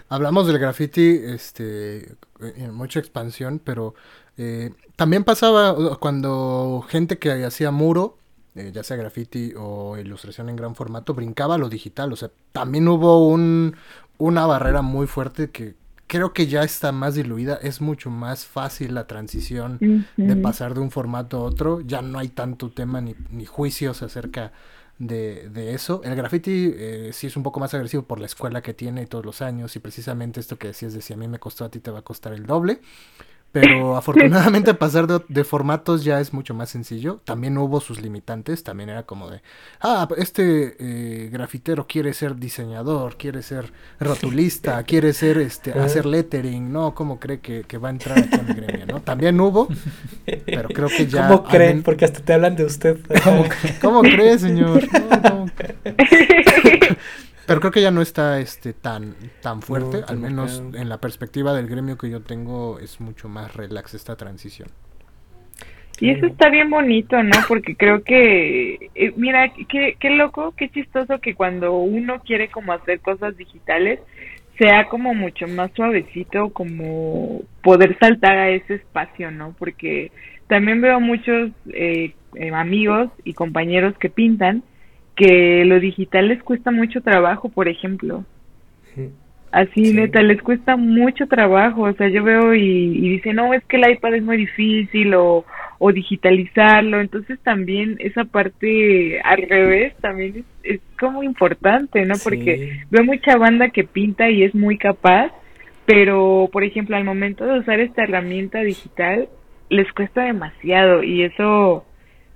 hablamos del graffiti este, en mucha expansión, pero eh, también pasaba cuando gente que hacía muro, eh, ya sea graffiti o ilustración en gran formato, brincaba a lo digital. O sea, también hubo un, una barrera muy fuerte que creo que ya está más diluida. Es mucho más fácil la transición uh -huh. de pasar de un formato a otro. Ya no hay tanto tema ni, ni juicios acerca de, de, eso. El graffiti eh, sí es un poco más agresivo por la escuela que tiene y todos los años. Y precisamente esto que decías de si a mí me costó, a ti te va a costar el doble. Pero *laughs* afortunadamente pasar de, de, formatos ya es mucho más sencillo. También hubo sus limitantes. También era como de, ah, este eh, grafitero quiere ser diseñador, quiere ser rotulista, *laughs* quiere ser, este, hacer lettering. No, ¿cómo cree que, que va a entrar aquí a mi gremio? ¿no? También hubo, pero creo que ya... ¿Cómo creen? Men... Porque hasta te hablan de usted. ¿Cómo, ¿Cómo cree, señor? *laughs* No, ¿cómo pero creo que ya no está este tan tan fuerte, no, al menos en la perspectiva del gremio que yo tengo es mucho más relax esta transición. Y eso está bien bonito, ¿no? Porque creo que, eh, mira, qué, qué loco, qué chistoso que cuando uno quiere como hacer cosas digitales, sea como mucho más suavecito, como poder saltar a ese espacio, ¿no? Porque también veo muchos eh, eh, amigos y compañeros que pintan que lo digital les cuesta mucho trabajo, por ejemplo. Así, sí. neta, les cuesta mucho trabajo. O sea, yo veo y, y dicen, no, es que el iPad es muy difícil o, o digitalizarlo. Entonces también esa parte al revés también es, es como importante, ¿no? Porque veo mucha banda que pinta y es muy capaz, pero, por ejemplo, al momento de usar esta herramienta digital, les cuesta demasiado y eso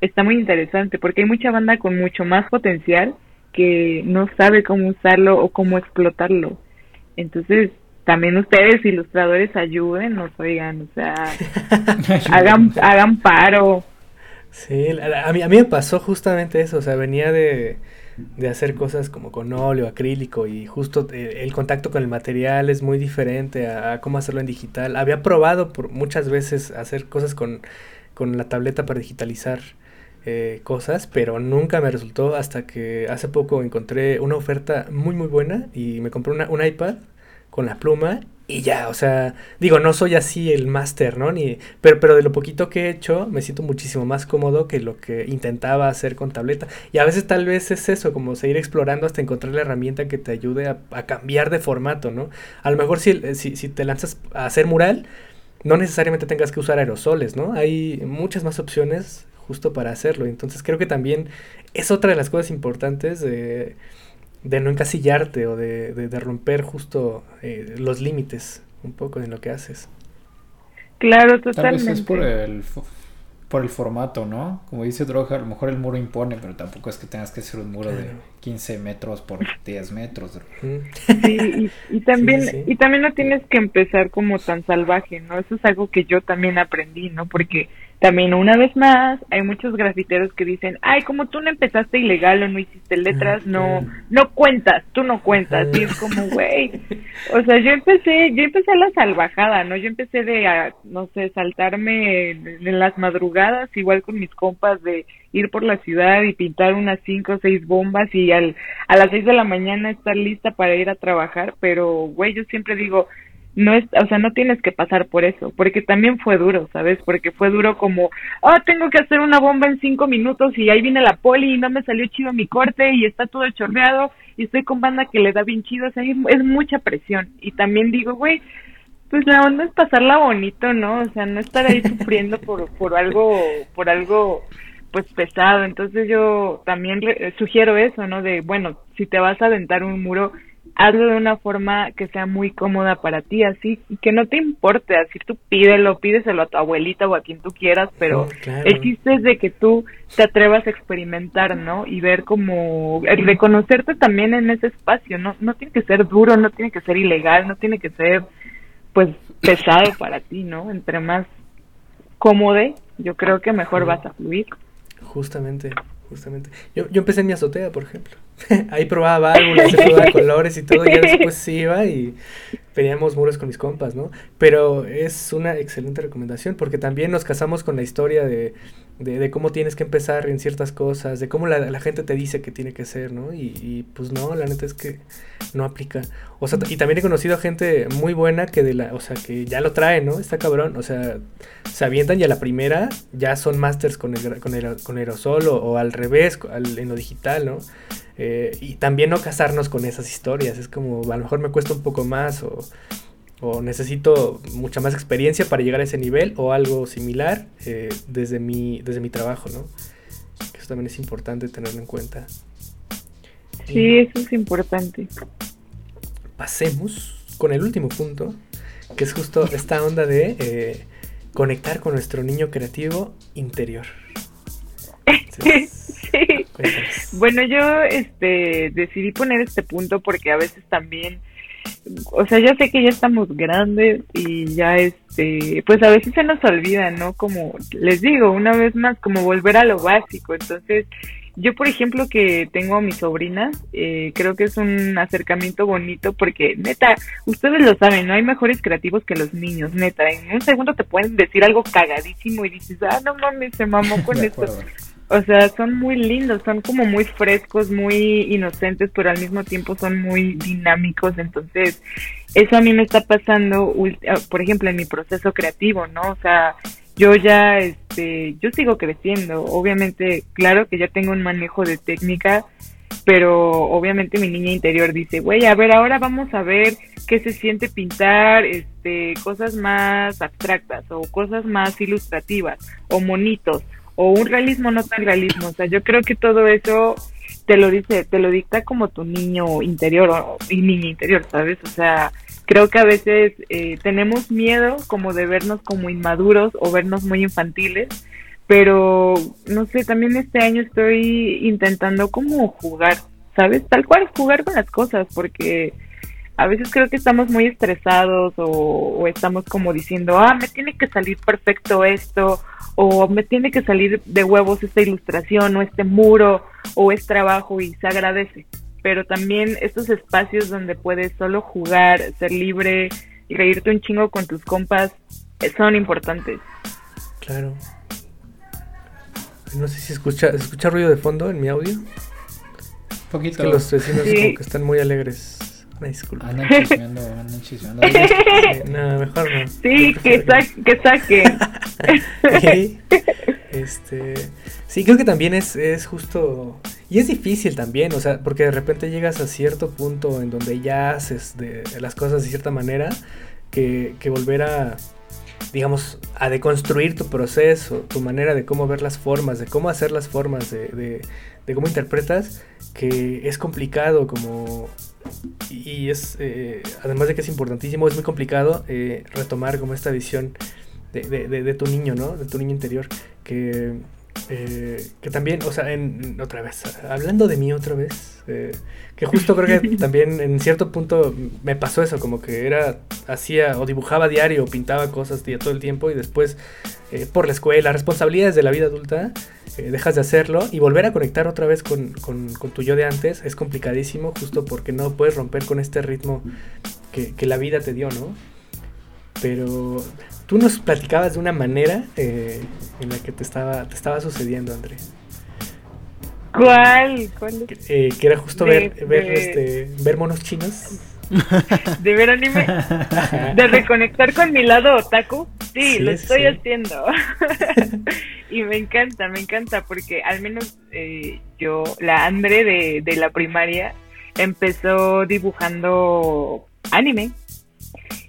está muy interesante porque hay mucha banda con mucho más potencial que no sabe cómo usarlo o cómo explotarlo. Entonces, también ustedes, ilustradores, ayuden, nos oigan, o sea, *laughs* hagan, hagan paro. Sí, a mí, a mí me pasó justamente eso, o sea, venía de, de hacer cosas como con óleo, acrílico y justo eh, el contacto con el material es muy diferente a, a, cómo hacerlo en digital. Había probado por muchas veces hacer cosas con, con la tableta para digitalizar eh, cosas, pero nunca me resultó hasta que hace poco encontré una oferta muy muy buena y me compré una, un iPad con la pluma y ya, o sea, digo, no soy así el máster, ¿no? Ni, pero, pero de lo poquito que he hecho, me siento muchísimo más cómodo que lo que intentaba hacer con tableta. Y a veces tal vez es eso, como seguir explorando hasta encontrar la herramienta que te ayude a, a cambiar de formato, ¿no? A lo mejor si, si, si te lanzas a hacer mural, no necesariamente tengas que usar aerosoles, ¿no? Hay muchas más opciones justo para hacerlo. Entonces creo que también es otra de las cosas importantes de, de no encasillarte o de, de, de romper justo eh, los límites un poco en lo que haces. Claro, totalmente. Tal vez es por el, por el formato, ¿no? Como dice Droga, a lo mejor el muro impone, pero tampoco es que tengas que hacer un muro claro. de 15 metros por 10 metros. Sí, y, y también, sí, sí. y también no tienes que empezar como tan salvaje, ¿no? Eso es algo que yo también aprendí, ¿no? Porque también una vez más, hay muchos grafiteros que dicen, ay, como tú no empezaste ilegal o no hiciste letras, no, no cuentas, tú no cuentas. Y es *laughs* como, güey, o sea, yo empecé, yo empecé a la salvajada, ¿no? Yo empecé de, a, no sé, saltarme en, en las madrugadas, igual con mis compas, de ir por la ciudad y pintar unas cinco o seis bombas y al, a las seis de la mañana estar lista para ir a trabajar, pero, güey, yo siempre digo, no es, o sea, no tienes que pasar por eso, porque también fue duro, ¿sabes? Porque fue duro como, oh, tengo que hacer una bomba en cinco minutos y ahí viene la poli y no me salió chido mi corte y está todo chorreado y estoy con banda que le da bien chido, o sea, es, mucha presión. Y también digo, güey, pues la onda es pasarla bonito, ¿no? O sea, no estar ahí sufriendo por, por algo, por algo, pues pesado. Entonces yo también re- sugiero eso, ¿no? De, bueno, si te vas a aventar un muro, hazlo de una forma que sea muy cómoda para ti, así, y que no te importe, así tú pídelo, pídeselo a tu abuelita o a quien tú quieras, pero Sí, claro. el chiste es de que tú te atrevas a experimentar, ¿no? Y ver como, reconocerte también en ese espacio, ¿no? No tiene que ser duro, no tiene que ser ilegal, no tiene que ser, pues, pesado para ti, ¿no? Entre más cómodo, yo creo que mejor vas a fluir. Justamente, justamente. Yo, yo empecé en mi azotea, por ejemplo. *laughs* Ahí probaba válvulas, ahí probaba *laughs* colores y todo. Y ya después iba y veníamos muros con mis compas, ¿no? Pero es una excelente recomendación porque también nos casamos con la historia de, de, de cómo tienes que empezar en ciertas cosas, de cómo la, la gente te dice que tiene que ser, ¿no? Y, y, pues no, la neta es que no aplica. O sea, y también he conocido a gente muy buena que de la, o sea, que ya lo trae, ¿no? Está cabrón, o sea, se avientan y a la primera ya son masters con el, con el, con aerosol o, o al revés, al- en lo digital, ¿no? Eh, y también no casarnos con esas historias, es como a lo mejor me cuesta un poco más o, o necesito mucha más experiencia para llegar a ese nivel o algo similar eh, desde, mi, desde mi trabajo, ¿no? Eso también es importante tenerlo en cuenta. Sí, eso es importante. pasemos con el último punto, que es justo esta onda de eh, conectar con nuestro niño creativo interior. *laughs* Entonces, *laughs* sí. Bueno, yo este decidí poner este punto porque a veces también o sea, ya sé que ya estamos grandes y ya este, pues a veces se nos olvida, ¿no? Como les digo, una vez más como volver a lo básico. Entonces, yo por ejemplo que tengo a mis sobrinas, eh, creo que es un acercamiento bonito porque neta, ustedes lo saben, no hay mejores creativos que los niños, neta, en un segundo te pueden decir algo cagadísimo y dices, ah, no mames, se mamó *laughs* con esto. O sea, son muy lindos, son como muy frescos, muy inocentes, pero al mismo tiempo son muy dinámicos. Entonces, eso a mí me está pasando, ah, por ejemplo, en mi proceso creativo, ¿no? O sea, yo ya, este, yo sigo creciendo. Obviamente, claro que ya tengo un manejo de técnica, pero obviamente mi niña interior dice, güey, a ver, ahora vamos a ver qué se siente pintar, este, cosas más abstractas o cosas más ilustrativas o monitos o un realismo no tan realismo. O sea, yo creo que todo eso te lo dice, te lo dicta como tu niño interior o, y niña interior, ¿sabes? O sea, creo que a veces eh, tenemos miedo como de vernos como inmaduros o vernos muy infantiles, pero no sé, también este año estoy intentando como jugar, ¿sabes? Tal cual jugar con las cosas, porque a veces creo que estamos muy estresados o, o estamos como diciendo, ah, me tiene que salir perfecto esto, o me tiene que salir de huevos esta ilustración o este muro o este trabajo y se agradece. Pero también estos espacios donde puedes solo jugar, ser libre y reírte un chingo con tus compas eh, son importantes. Claro. No sé si escucha, ¿se escucha ruido de fondo en mi audio. Un Es poquito. que los vecinos Sí. como que están muy alegres. Una disculpa. Andan chismeando, andan chismeando. *laughs* Eh, no, mejor no. Sí, que, sa que saquen. *laughs* Este, sí, creo que también es, es justo, y es difícil también, o sea, porque de repente llegas a cierto punto en donde ya haces de, las cosas de cierta manera, que, que volver a, digamos, a deconstruir tu proceso, tu manera de cómo ver las formas, de cómo hacer las formas, de, de, de cómo interpretas, que es complicado como... Y es, eh, además de que es importantísimo, es muy complicado eh, retomar como esta visión de, de, de, de tu niño, ¿no? De tu niño interior. Que, eh, que también, o sea, en, otra vez, hablando de mí otra vez, eh, que justo creo que *laughs* también en cierto punto me pasó eso, como que era, hacía o dibujaba diario o pintaba cosas todo el tiempo y después eh, por la escuela, responsabilidades de la vida adulta, dejas de hacerlo y volver a conectar otra vez con, con, tu yo de antes es complicadísimo justo porque no puedes romper con este ritmo que, que la vida te dio, ¿no? Pero Tú nos platicabas de una manera eh, en la que te estaba, te estaba sucediendo, André. ¿Cuál? ¿Cuál eh, que era justo ver, ver, este, ver monos chinos. *laughs* De ver anime. De reconectar con mi lado otaku. Sí, lo estoy haciendo. *laughs* y me encanta, me encanta, porque al menos eh, yo, la André de, de la primaria, empezó dibujando anime.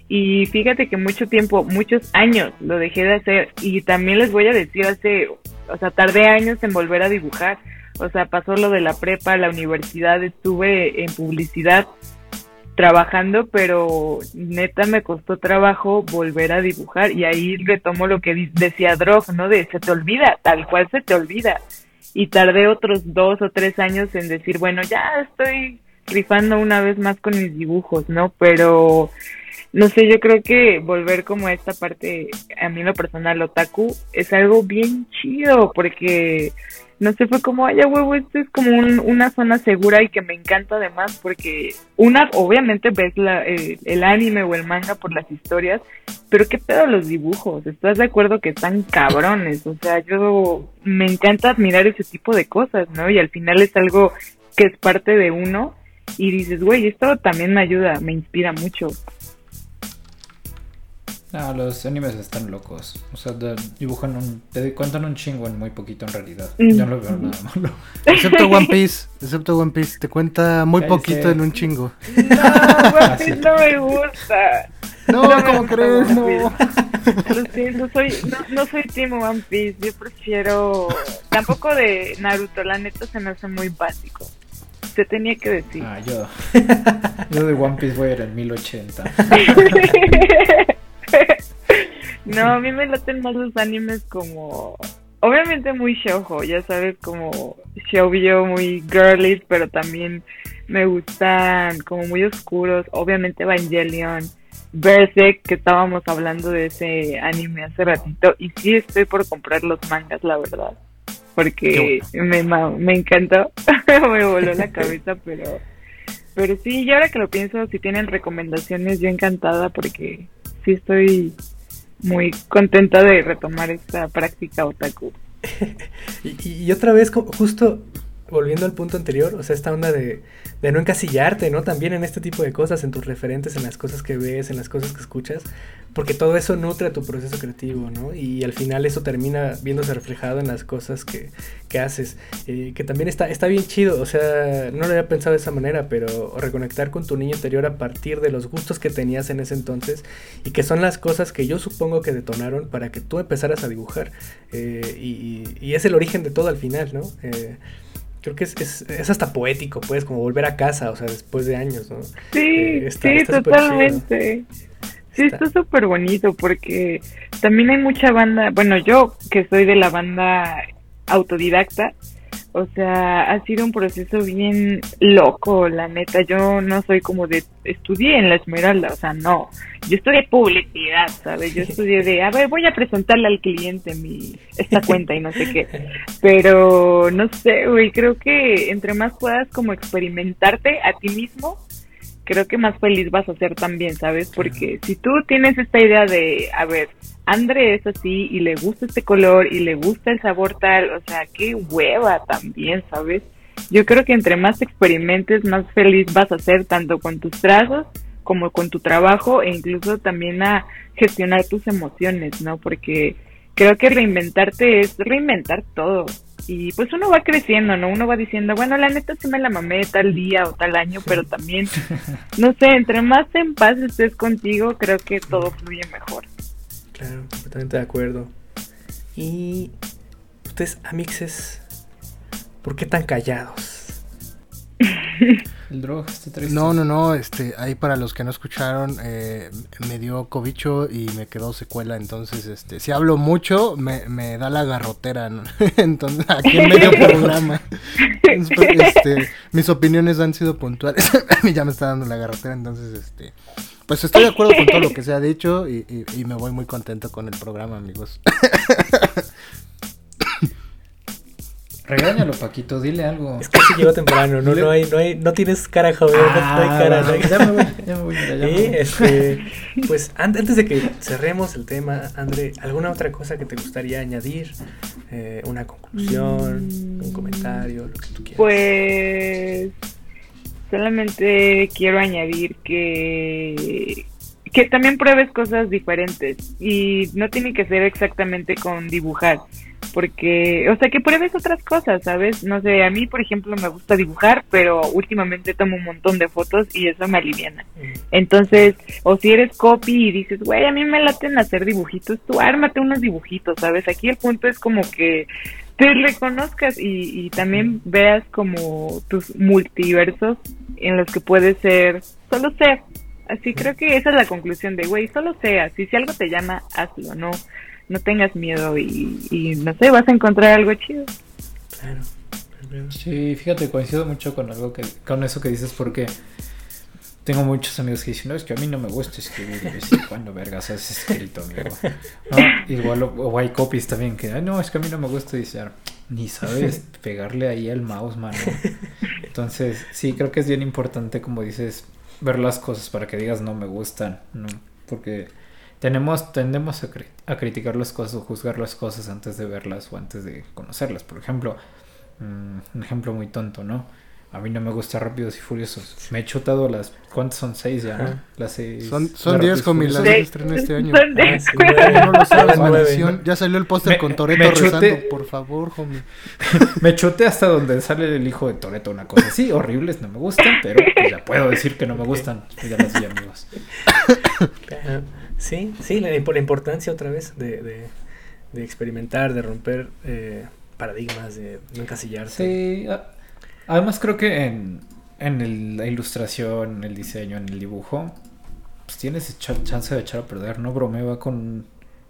Y fíjate que mucho tiempo, muchos años lo dejé de hacer y también les voy a decir hace, o sea, tardé años en volver a dibujar. O sea, pasó lo de la prepa, la universidad, estuve en publicidad trabajando, pero neta me costó trabajo volver a dibujar y ahí retomo lo que decía Drog, ¿no? De se te olvida, tal cual se te olvida. Y tardé otros dos o tres años en decir, bueno, ya estoy rifando una vez más con mis dibujos, ¿no? Pero no sé, yo creo que volver como a esta parte, a mí en lo personal, otaku, es algo bien chido, porque, no sé, fue como, ay, huevo, esto es como una zona segura y que me encanta además, porque una, obviamente ves la, el anime o el manga por las historias, pero qué pedo los dibujos, ¿estás de acuerdo que están cabrones? O sea, yo me encanta admirar ese tipo de cosas, ¿no? Y al final es algo que es parte de uno y dices, güey, esto también me ayuda, me inspira mucho. Ah, los animes están locos. O sea, dibujan un. Te cuentan un chingo en muy poquito en realidad. Yo no veo nada malo. Excepto One Piece. Excepto One Piece. Te cuenta muy poquito en un chingo. *laughs* No, *laughs* One Piece no me gusta. No, no ¿cómo crees? No. Lo siento, soy, no, no soy Team One Piece. Yo prefiero. Tampoco de Naruto. La neta se me hace muy básico. Se tenía que decir. Ah, yo. *laughs* Yo de One Piece voy a ir en 1080. No, a mí me laten más los animes como... Obviamente muy shoujo, ya sabes, como shoujo muy girly, pero también me gustan como muy oscuros. Obviamente Evangelion, Berserk, que estábamos hablando de ese anime hace ratito. Y sí estoy por comprar los mangas, la verdad. Porque me, me encantó, *laughs* me voló la cabeza, pero... Pero sí, y ahora que lo pienso, si tienen recomendaciones, yo encantada porque sí estoy muy contenta de retomar esta práctica otaku. *laughs* y, y, otra vez, justo volviendo al punto anterior, o sea, esta onda de, de, no encasillarte, ¿no? También en este tipo de cosas, en tus referentes, en las cosas que ves, en las cosas que escuchas, porque todo eso nutre tu proceso creativo, ¿no? Y al final eso termina viéndose reflejado en las cosas que, que haces, eh, que también está, está bien chido, o sea, no lo había pensado de esa manera, pero reconectar con tu niño interior a partir de los gustos que tenías en ese entonces y que son las cosas que yo supongo que detonaron para que tú empezaras a dibujar. Eh, y, y, es el origen de todo al final, ¿no? Eh, creo que es, es, hasta poético, pues, como volver a casa, o sea, después de años, ¿no? Sí, eh, sí, totalmente. Sí, está súper bonito porque también hay mucha banda, bueno, yo que soy de la banda autodidacta, o sea, ha sido un proceso bien loco, la neta. Yo no soy como de estudié en la Esmeralda, o sea, no. Yo estudié publicidad, ¿sabes? Yo estudié de, a ver, voy a presentarle al cliente mi esta *laughs* cuenta y no sé qué. Pero no sé, güey, creo que entre más puedas como experimentarte a ti mismo, creo que más feliz vas a ser también, ¿sabes? Porque si tú tienes esta idea de, a ver, Andre es así y le gusta este color y le gusta el sabor tal, o sea, qué hueva también, ¿sabes? Yo creo que entre más experimentes, más feliz vas a ser tanto con tus trazos como con tu trabajo e incluso también a gestionar tus emociones, ¿no? Porque creo que reinventarte es reinventar todo. Y pues uno va creciendo, ¿no? Uno va diciendo, bueno, la neta sí me la mamé tal día o tal año, pero también, *laughs* no sé, entre más en paz estés contigo, creo que todo fluye mejor. Claro, completamente de acuerdo. Y ustedes, amixes, ¿por qué tan callados? El drog está triste. No, no, no, este, ahí para los que no escucharon, eh, me dio cobicho y me quedó secuela, entonces, este, si hablo mucho, me, me da la garrotera, ¿no? *laughs* entonces, aquí en medio *laughs* programa. Este, mis opiniones han sido puntuales, *laughs* a mí ya me está dando la garrotera, entonces, este, pues estoy de acuerdo con todo lo que se ha dicho y, y, y me voy muy contento con el programa, amigos. Regáñalo, Paquito, dile algo. Es que se llegó temprano, no, no hay, no hay, no tienes cara joven, no, no hay cara. no hay- Ya me voy, ya me voy, ya me *laughs* Y este, pues an- antes de que cerremos el tema, André, ¿alguna otra cosa que te gustaría añadir? Eh, una conclusión, Mm. un comentario, lo que tú quieras. Pues solamente quiero añadir que que también pruebes cosas diferentes y no tiene que ser exactamente con dibujar, porque, o sea, que pruebes otras cosas, ¿sabes? No sé, a mí, por ejemplo, me gusta dibujar, pero últimamente tomo un montón de fotos y eso me aliviana. Mm, Entonces, o si eres copy y dices, güey, a mí me laten hacer dibujitos, tú ármate unos dibujitos, ¿sabes? Aquí el punto es como que te reconozcas y, y también veas como tus multiversos en los que puedes ser, solo ser. Así creo que esa es la conclusión de, güey, solo seas. Y si algo te llama, hazlo, no, no tengas miedo y, y no sé, vas a encontrar algo chido. Claro. Sí, fíjate, coincido mucho con algo que, con eso que dices porque tengo muchos amigos que dicen, no, es que a mí no me gusta escribir. Y ¿cuándo vergas has escrito, amigo? ¿No? *laughs* Igual, o, o hay copies también que, ay, no, es que a mí no me gusta diseñar. Ni sabes *laughs* pegarle ahí al mouse, mano. Entonces, sí, creo que es bien importante, como dices, ver las cosas para que digas no me gustan, ¿no? Porque tenemos, tendemos a, a criticar las cosas o juzgar las cosas antes de verlas o antes de conocerlas. Por ejemplo, mm, un ejemplo muy tonto, ¿no? A mí no me gusta Rápidos y Furiosos. Me he chutado las... ¿Cuántas son? Seis ya, ¿no? Las seis... Son, de son 10 Rápidos y con Sí. se estrena este año. Son de- Ah, sí, No lo sabes, maldición. Ya salió el póster con Toreto rezando. Por favor, homie. Me chuté hasta donde sale el hijo de Toreto, una cosa así, horribles, no me gustan, pero pues ya puedo decir que no me gustan. Pues ya las vi, amigos. Claro. Sí, sí, la, la importancia otra vez de, de, de experimentar, de romper eh, paradigmas, de no encasillarse. Sí, además creo que en, en el- la ilustración, en el diseño, en el dibujo, pues tienes cha- chance de echar a perder, ¿no? Bromeaba con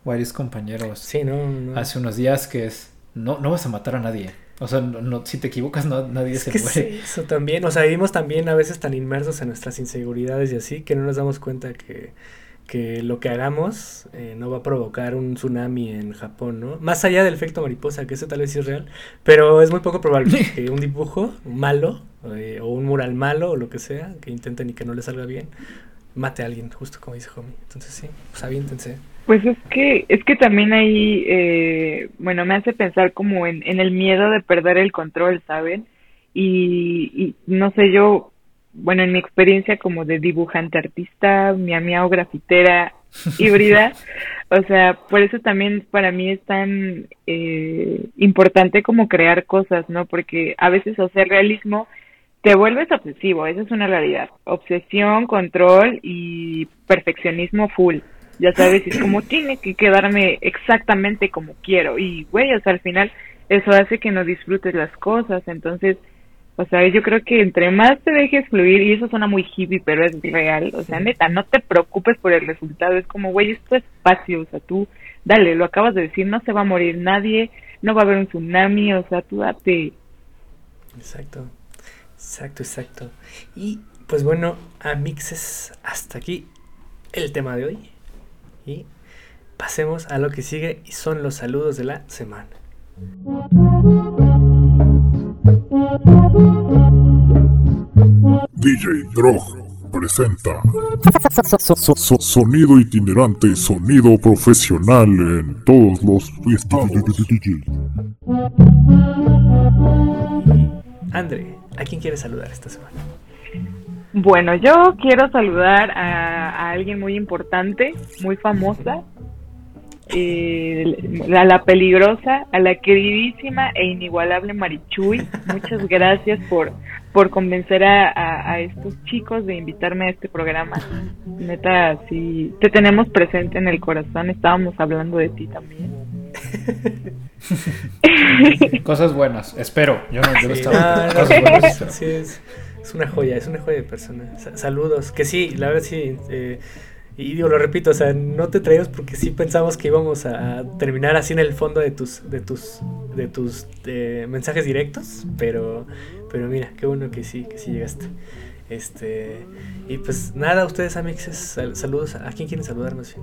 varios compañeros Sí, no, no. hace unos días que es, no, no vas a matar a nadie. O sea, no, no- si te equivocas, no, nadie Es se que muere. es eso también, o sea, vivimos también a veces tan inmersos en nuestras inseguridades y así que no nos damos cuenta que, que lo que hagamos eh, no va a provocar un tsunami en Japón, ¿no? Más allá del efecto mariposa, que ese tal vez sí es real, pero es muy poco probable *laughs* que un dibujo malo eh, o un mural malo o lo que sea, que intenten y que no le salga bien, mate a alguien, justo como dice Homie. Entonces sí, pues aviéntense. Pues es que, es que también ahí, eh, bueno, me hace pensar como en, en el miedo de perder el control, ¿saben? Y, y no sé, yo, bueno, en mi experiencia como de dibujante artista, mi amiga grafitera *laughs* híbrida, o sea, por eso también para mí es tan eh, importante como crear cosas, ¿no? Porque a veces hacer realismo te vuelves obsesivo, esa es una realidad. Obsesión, control y perfeccionismo full. Ya sabes, es como *clears throat* tiene que quedarme exactamente como quiero. Y, güey, o sea, al final eso hace que no disfrutes las cosas. Entonces, o sea, yo creo que entre más te dejes fluir, y eso suena muy hippie, pero es real, o sea, neta, no te preocupes por el resultado. Es como, güey, esto es espacio, o sea, tú, dale, lo acabas de decir, no se va a morir nadie, no va a haber un tsunami, o sea, tú date. Exacto, exacto, exacto. Y pues bueno, amixes, hasta aquí el tema de hoy. Y pasemos a lo que sigue y son los saludos de la semana. DJ Drog presenta So- Sonido itinerante, sonido profesional en todos los estados. André, ¿a quién quieres saludar esta semana? Bueno, yo quiero saludar a, a alguien muy importante, muy famosa, eh, a la peligrosa, a la queridísima e inigualable Marichuy. Muchas *laughs* gracias por, por convencer a, a- a estos chicos de invitarme a este programa. Neta, sí, te tenemos presente en el corazón, estábamos hablando de ti también. *laughs* Cosas buenas, espero. Yo no, yo no estaba- no, cosas buenas, espero. sí, es- Es una joya, es una joya de persona. Sa- saludos. Que sí, la verdad sí. eh, y digo, lo repito, o sea, no te traíamos porque sí pensamos que íbamos a terminar así en el fondo de tus, de tus, de tus eh, mensajes directos, pero, pero mira, qué bueno que sí, que sí llegaste. Este, y pues nada, ustedes amixes, sal- saludos. ¿A quién quieren saludar más?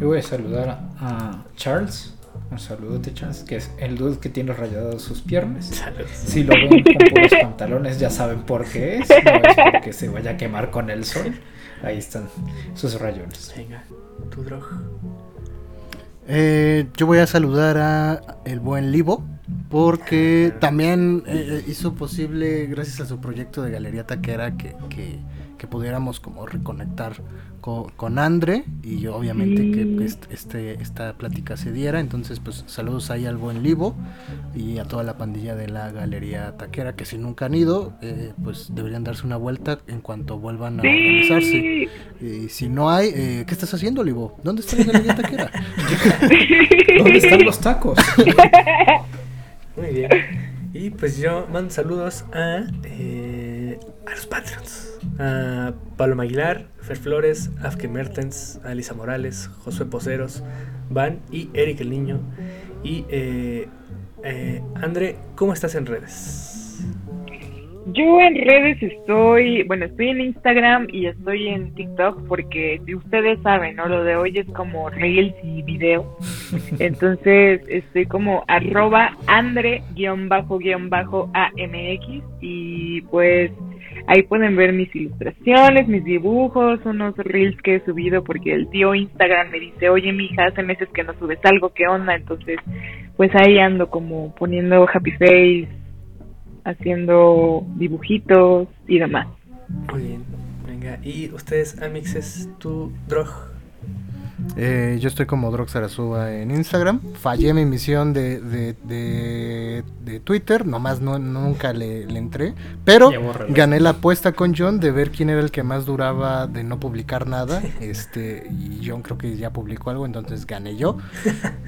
Yo voy a saludar a Charles. Un saludote, Charles, que es el dude que tiene rayadas sus piernas. Saludos. Si lo ven con puros pantalones, ya saben por qué es. No es porque se vaya a quemar con el sol. Ahí están sus rayones. Venga, tu drog. Eh, yo voy a saludar a el buen Livo porque también eh, hizo posible gracias a su proyecto de Galería Taquera que, que, que pudiéramos como reconectar co- con, Andre y obviamente que Sí. este, esta plática se diera entonces pues saludos ahí al buen Livo y a toda la pandilla de la Galería Taquera que si nunca han ido eh, pues deberían darse una vuelta en cuanto vuelvan a organizarse Sí. y si no hay, eh, ¿qué estás haciendo, Livo? ¿Dónde está la Galería Taquera? *laughs* ¿Dónde están los tacos? *laughs* Muy bien. Y pues yo mando saludos a, eh, a los Patreons. A Paloma Aguilar, Fer Flores, Afke Mertens, a Elisa Morales, Josué Poceros, Van y Eric el Niño. Y eh, eh, André, ¿cómo estás en redes? Yo en redes estoy, bueno, estoy en Instagram y estoy en TikTok porque si ustedes saben, ¿no? Lo de hoy es como reels y video. *laughs* Entonces estoy como arroba andre-amx y pues ahí pueden ver mis ilustraciones, mis dibujos, unos reels que he subido porque el tío Instagram me dice, oye mija, hace meses que no subes algo, ¿qué onda? Entonces pues ahí ando como poniendo happy face, haciendo dibujitos y demás. Muy bien. Venga, y ustedes, Amixes, tu drog. Eh, yo estoy como Droxarazúa en Instagram. Fallé mi misión de, de, de, de Twitter, nomás no, nunca le, le entré. Pero gané la apuesta con John de ver quién era el que más duraba de no publicar nada. *laughs* este Y John creo que ya publicó algo, entonces gané yo.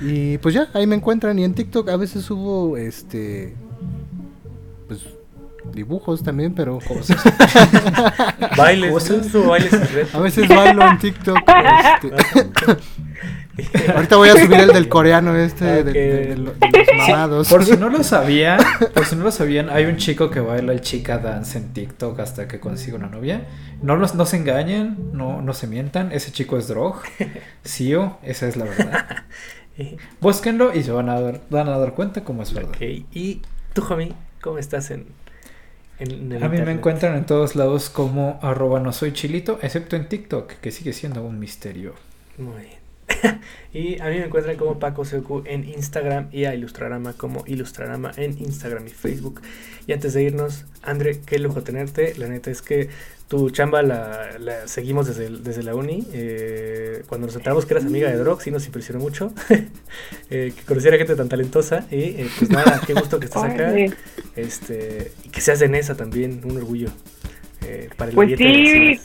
Y pues ya, ahí me encuentran. Y en TikTok a veces subo este. Pues dibujos también, pero cosas. *laughs* Bailes, Cosas. ¿tú subo bailes en red? A veces bailo en TikTok. este. *laughs* *laughs* Ahorita voy a subir el del coreano este de, de- de lo- de los mamados. Por si no lo sabían, por si no lo sabían, hay un chico que baila el chica dance en TikTok hasta que consiga una novia. No, los, no se engañen, no, no se mientan. Ese chico es Drog. Sio, esa es la verdad. Eh, Búsquenlo y se van a dar, van a dar cuenta cómo es verdad. Ok, y tú, Jomi, ¿cómo estás en, en, A mí me encuentran en todos lados como arroba no soy chilito, excepto en TikTok, que sigue siendo un misterio. Muy bien. *laughs* y a mí me encuentran como Paco Secu en Instagram y a Ilustrarama como Ilustrarama en Instagram y Facebook. Y antes de irnos, André, qué lujo tenerte. La neta es que tu chamba la, la seguimos desde, desde la uni. Eh, cuando nos enteramos que eras amiga de Drox, sí nos impresionó mucho. *laughs* eh, que conociera gente tan talentosa. Y eh, pues nada, qué gusto que estás acá. Este, y que seas de Nesa también, un orgullo. eh, para el Pues sí.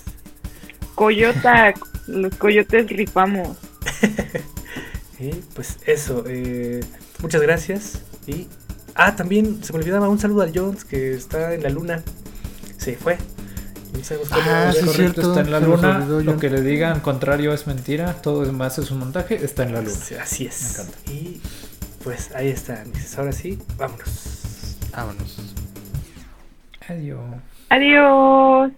Coyota, los coyotes rifamos. *laughs* Y pues eso, eh, muchas gracias. Y. Ah, también se me olvidaba un saludo al Jones que está en la luna. Se fue. No sabemos Ah, sí, Correcto, cierto, está en la luna. olvidó, Lo que le digan contrario es mentira, todo demás es un montaje, está en la luna. Sí, Así es. Me encanta. Y pues ahí está. Ahora sí, vámonos. Vámonos. Adiós. Adiós.